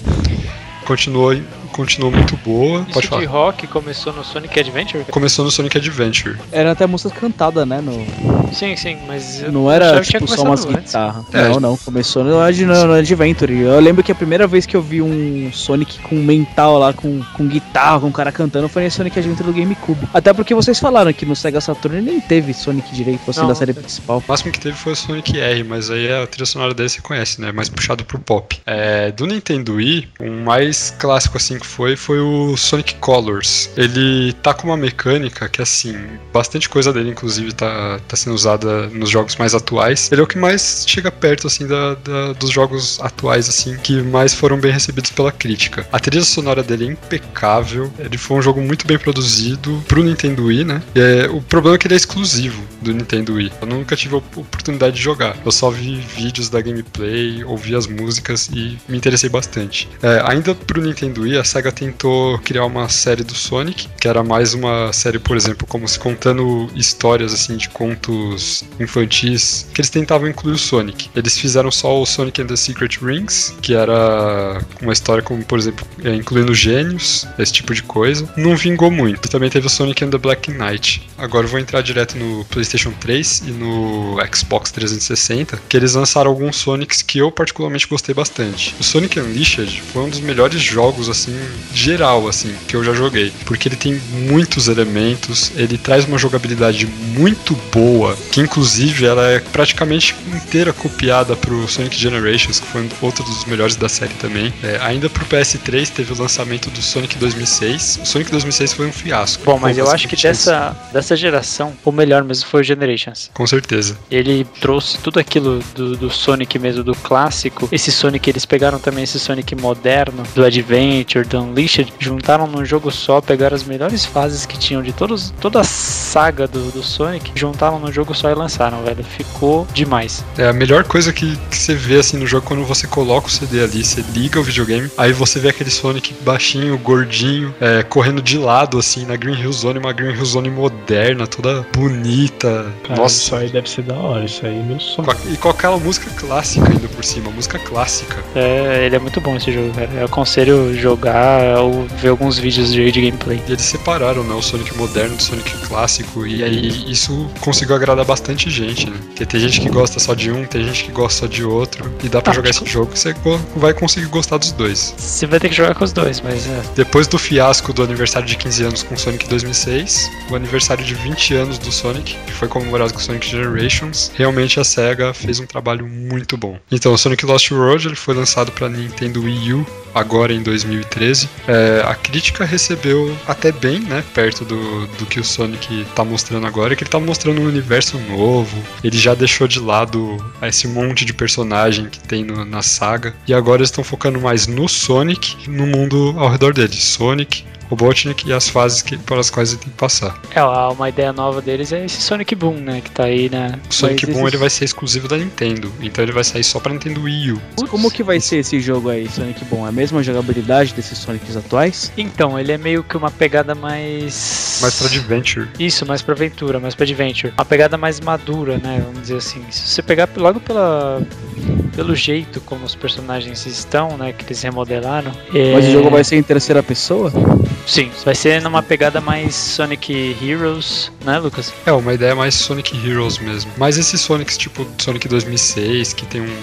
Continuou, continuou muito boa. Isso Pode de falar. rock começou no Sonic Adventure? Começou no Sonic Adventure. Era até música cantada, né? No, Sim, sim, mas não era tipo só umas guitarras. É. Não, não. Começou no, no, no Adventure. Eu lembro que a primeira vez que eu vi um Sonic com mental lá, com, com guitarra, com um cara cantando, foi em Sonic Adventure do GameCube. Até porque vocês falaram que no Sega Saturn nem teve Sonic direito, assim, Não. da série principal. O máximo que teve foi o Sonic R, mas aí a trilha sonora dele você conhece, né? Mais puxado pro pop. É, do Nintendo Wii, o mais clássico assim que foi, foi o Sonic Colors. Ele tá com uma mecânica que, assim, bastante coisa dele, inclusive, tá, tá sendo usada nos jogos mais atuais. Ele é o que mais chega perto, assim, da, da- dos jogos atuais, assim, que mais foram bem recebidos pela crítica. A trilha sonora dele é impecável. Ele foi um jogo muito bem produzido pro Nintendo Wii, né? E, é, o problema é que ele é exclusivo do Nintendo Wii. Eu nunca tive a oportunidade de jogar. Eu só vi vídeos da gameplay, ouvi as músicas e me interessei bastante. É, ainda pro Nintendo Wii, a SEGA tentou criar uma série do Sonic, que era mais uma série, por exemplo, como se contando histórias assim de contos infantis, que eles tentavam incluir o Sonic. Eles fizeram só o Sonic and the Secret Rings, que era uma história como, por exemplo, é, incluindo gênios, esse tipo de coisa. Não vingou muito. Também teve o Sonic and the Black Knight. Agora eu vou entrar direto no PlayStation 3 e no Xbox 360, que eles lançaram alguns Sonics que eu particularmente gostei bastante. O Sonic Unleashed foi um dos melhores jogos assim geral assim que eu já joguei, porque ele tem muitos elementos, ele traz uma jogabilidade muito boa, que inclusive ela é praticamente inteira copiada pro Sonic Generations, que foi outro dos melhores da série também. É, ainda pro PS3 teve o lançamento do Sonic 2006. O Sonic 2006 foi um fiasco. Bom, mas eu acho que dessa, dessa geração, o melhor mesmo foi o Generations. Com certeza. Ele trouxe tudo aquilo do, do Sonic mesmo, do clássico. Esse Sonic, eles pegaram também esse Sonic moderno, do Adventure, do Unleashed, juntaram num jogo só, pegaram as melhores fases que tinham de todos, toda a saga do, do Sonic, juntaram no jogo só e lançaram, velho. Ficou demais. É a melhor coisa que, que você vê assim no jogo quando você coloca o CD ali, você liga o videogame, aí você vê aquele Sonic baixinho, gordinho, é, correndo de lado assim na Green Hill Zone, uma Green Hill Zone moderna, toda bonita. Cara, Nossa, isso aí deve ser da hora, isso aí é meu sonho. E com aquela música clássica ainda por cima, música clássica. É, ele é muito bom esse jogo, cara. Eu aconselho jogar ou ver alguns vídeos de, de gameplay. E eles separaram, né, o Sonic moderno do Sonic clássico, e aí isso conseguiu agradar bastante gente, né? Porque tem gente que gosta só de um, tem gente que gosta só de outro, e dá pra Ah, jogar esse jogo você vai conseguir gostar dos dois. Você vai ter que jogar com os dois, mas é. Depois do fiasco do aniversário de 15 anos com Sonic 2006, o aniversário de 20 anos do Sonic, que foi comemorado com Sonic Generations, realmente a SEGA fez um trabalho muito bom. Então, o Sonic Lost World ele foi lançado para Nintendo Wii U agora em 2013. É, a crítica recebeu até bem, né, perto do, do que o Sonic tá mostrando agora, que ele tá mostrando um universo novo. Ele já deixou de lado esse monte de personagem que tem no- na saga e agora eles estão focando mais no Sonic, no mundo ao redor dele, Sonic, Robotnik e as fases que, pelas quais ele tem que passar. É, uma ideia nova deles é esse Sonic Boom, né? Que tá aí, né? O Sonic Mas Boom ele vai ser exclusivo da Nintendo, então ele vai sair só pra Nintendo Wii U. Como que vai ser esse jogo aí, Sonic Bom? É a mesma jogabilidade desses Sonics atuais? Então, ele é meio que uma pegada mais. Mais pra Adventure. Isso, mais pra aventura, mais pra adventure. Uma pegada mais madura, né? Vamos dizer assim. Se você pegar logo pela, pelo jeito como os personagens estão, né? Que eles remodelaram. é- Mas o jogo vai ser em terceira pessoa? Sim, vai ser numa pegada mais Sonic Heroes, né, Lucas? É, uma ideia mais Sonic Heroes mesmo. Mas esses Sonics tipo Sonic 2006, que tem um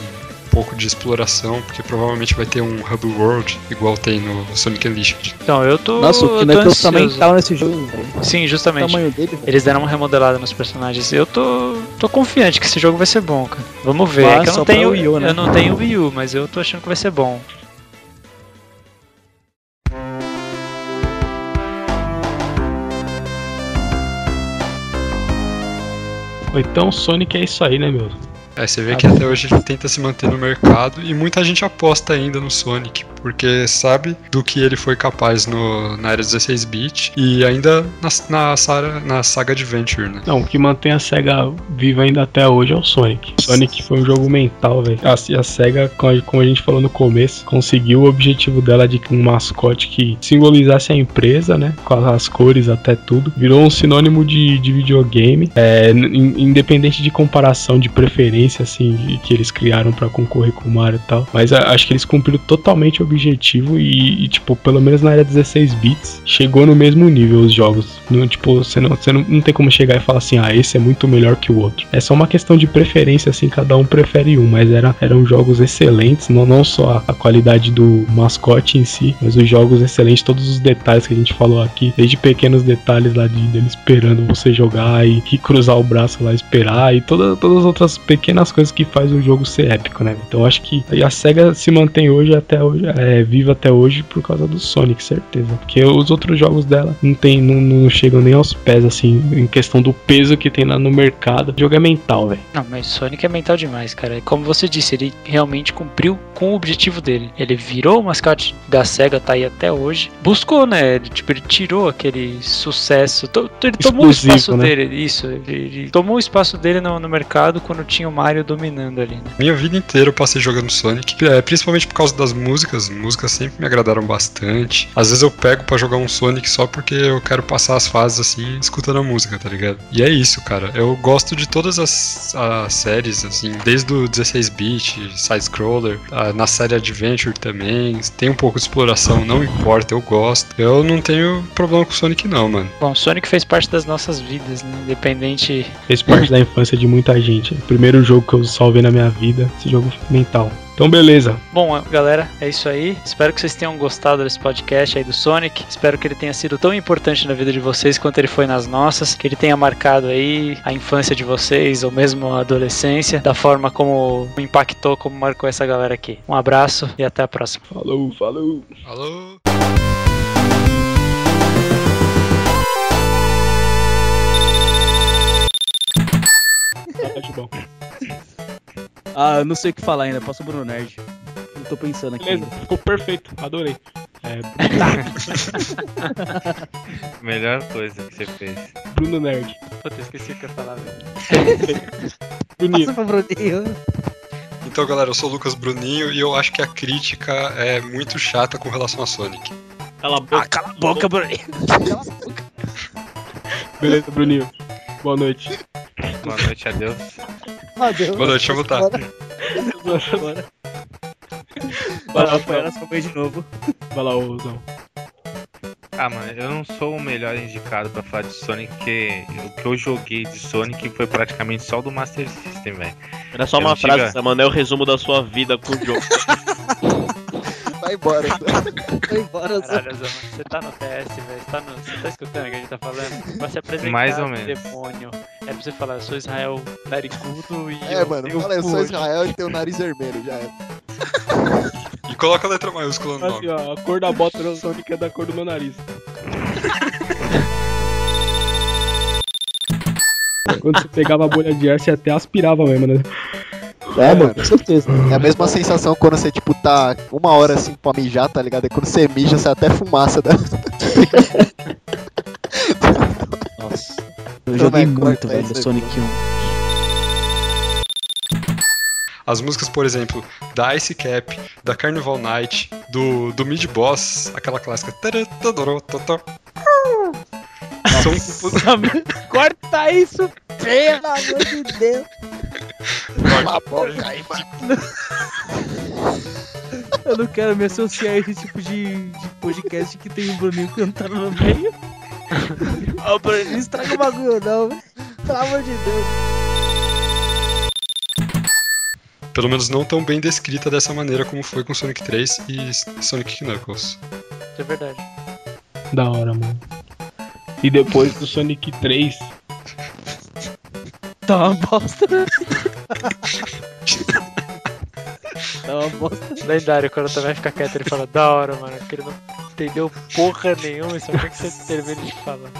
pouco de exploração, porque provavelmente vai ter um Hub World, igual tem no Sonic Unleashed. Então, eu tô. Nossa, o eu tô Knuckles também ansioso. tá nesse jogo, velho. Sim, O justamente. tamanho dele. Eles deram uma remodelada nos personagens. Eu tô, tô confiante que esse jogo vai ser bom, cara. Vamos ver. Mas É que eu não tenho Wii U, né? eu não tenho Wii U, mas eu tô achando que vai ser bom. Então Sonic é isso aí, né, meu? Aí você vê que até hoje ele tenta se manter no mercado e muita gente aposta ainda no Sonic, porque sabe do que ele foi capaz no, na era 16-bit e ainda na, na, saga, na saga Adventure, né? Não, o que mantém a SEGA viva ainda até hoje é o Sonic. Sonic foi um jogo mental, velho. A, a SEGA, como a- gente falou no começo, conseguiu o objetivo dela de um mascote que simbolizasse a empresa, né? Com as cores até tudo. Virou um sinônimo de, de videogame. É, in- independente de comparação, de preferência, assim, que eles criaram pra concorrer com o Mario e tal. Mas a- acho que eles cumpriram totalmente o objetivo e, e, tipo, pelo menos na era 16 bits, chegou no mesmo nível os jogos. Não, tipo, você não, você não, não tem como chegar e falar assim, ah, esse é muito melhor que o outro. É só uma questão de preferência, assim, cada um prefere um, mas era, eram jogos excelentes, não, não só a, a qualidade do mascote em si, mas os jogos excelentes, todos os detalhes que a gente falou aqui, desde pequenos detalhes lá de dele esperando você jogar e, e cruzar o braço lá esperar e toda, todas as outras pequenas coisas que faz o jogo ser épico, né? Então acho que a SEGA se mantém hoje até hoje, é, viva até hoje por causa do Sonic, certeza. Porque os outros jogos dela não tem, não, não chegam nem aos pés, assim, em questão do peso que tem lá no mercado. O jogo é mental, velho. Não, mas Sonic é mental demais, cara. Como você disse, ele realmente cumpriu com o objetivo dele. Ele virou o mascote da SEGA, tá aí até hoje. Buscou, né? Ele, tipo, ele tirou aquele sucesso. Ele tomou o espaço né? dele. Isso, ele, ele tomou o espaço dele no, no mercado quando tinha o Mario dominando ali, né? Minha vida inteira eu passei jogando Sonic, é, principalmente por causa das músicas. Músicas sempre me agradaram bastante. Às vezes eu pego pra jogar um Sonic só porque eu quero passar as fases assim, escutando a música, tá ligado? E é isso, cara. Eu gosto de todas as, as séries, assim, desde o 16-bit, side-scroller, na série Adventure também. Tem um pouco de exploração, não importa, eu gosto. Eu não tenho problema com Sonic, não, mano. Bom, Sonic fez parte das nossas vidas, né? Independente. Fez parte da infância de muita gente. O primeiro jogo que eu salvei na minha vida, esse jogo mental. Então, beleza. Bom, galera, é isso aí. Espero que vocês tenham gostado desse podcast aí do Sonic. Espero que ele tenha sido tão importante na vida de vocês quanto ele foi nas nossas. Que ele tenha marcado aí a infância de vocês, ou mesmo a adolescência, da forma como impactou, como marcou essa galera aqui. Um abraço e até a próxima. Falou, falou. Alô? Acho bom. Ah, eu não sei o que falar ainda, passa o Bruno Nerd. Não tô pensando aqui. Beleza, ainda. ficou perfeito. Adorei. É, Melhor coisa que você fez. Bruno Nerd. Puta, esqueci o que eu ia falar, velho. Bruninho. Passa pro Bruninho. Então, galera, eu sou o Lucas Bruninho e eu acho que a crítica é muito chata com relação a Sonic. Cala a boca. Ah, cala a boca, Bruninho. Beleza, Bruninho. Boa noite. Boa noite, adeus. Adeus. Boa noite, deixa eu voltar. Bora. Lá, Vai lá, sua vez de novo. Vai lá, Zão. Ah, mano, eu não sou o melhor indicado pra falar de Sonic, porque o que eu joguei de Sonic foi praticamente só o do Master System, velho. Era só Eu uma tive frase, mano. É o resumo da sua vida com o jogo. Vai embora. Vai embora. Caralho, Zama, você tá no TS, velho. Você tá, no... você tá escutando o que a gente tá falando? Pra se apresentar, Mais ou menos. demônio. É pra você falar, eu sou Israel narigudo e. É, eu mano, fala, eu sou. Israel e tenho o nariz vermelho, já é. E coloca a letra maiúscula no Assim, nome. ó, a cor da bota do Sonic é da cor do meu nariz. Quando você pegava a bolha de ar, você até aspirava mesmo, né? É, mano, com certeza. É a mesma sensação quando você, tipo, tá uma hora assim pra mijar, tá ligado? E quando você mija, você até fumaça da. Nossa. Eu joguei Como é muito, velho, do Sonic 1. As músicas, por exemplo, da Ice Cap, da Carnival Night, do, do Mid Boss, aquela clássica. São Corta isso, pelo amor de Deus. Cala a boca aí, mano. Eu não quero me associar a esse tipo de, de podcast que tem o Bruninho cantando no meio. Ô, Bruninho, não estraga o bagulho, não, velho. Pelo amor de Deus. pelo menos não tão bem descrita dessa maneira como foi com Sonic 3 e Sonic Knuckles. Isso é verdade. Da hora, mano. E depois do Sonic 3, Tá uma bosta. uma bosta. Lendário, quando também fica quieto, ele fala, da hora, mano, porque ele não entendeu porra nenhuma, só quer que você termine de falar.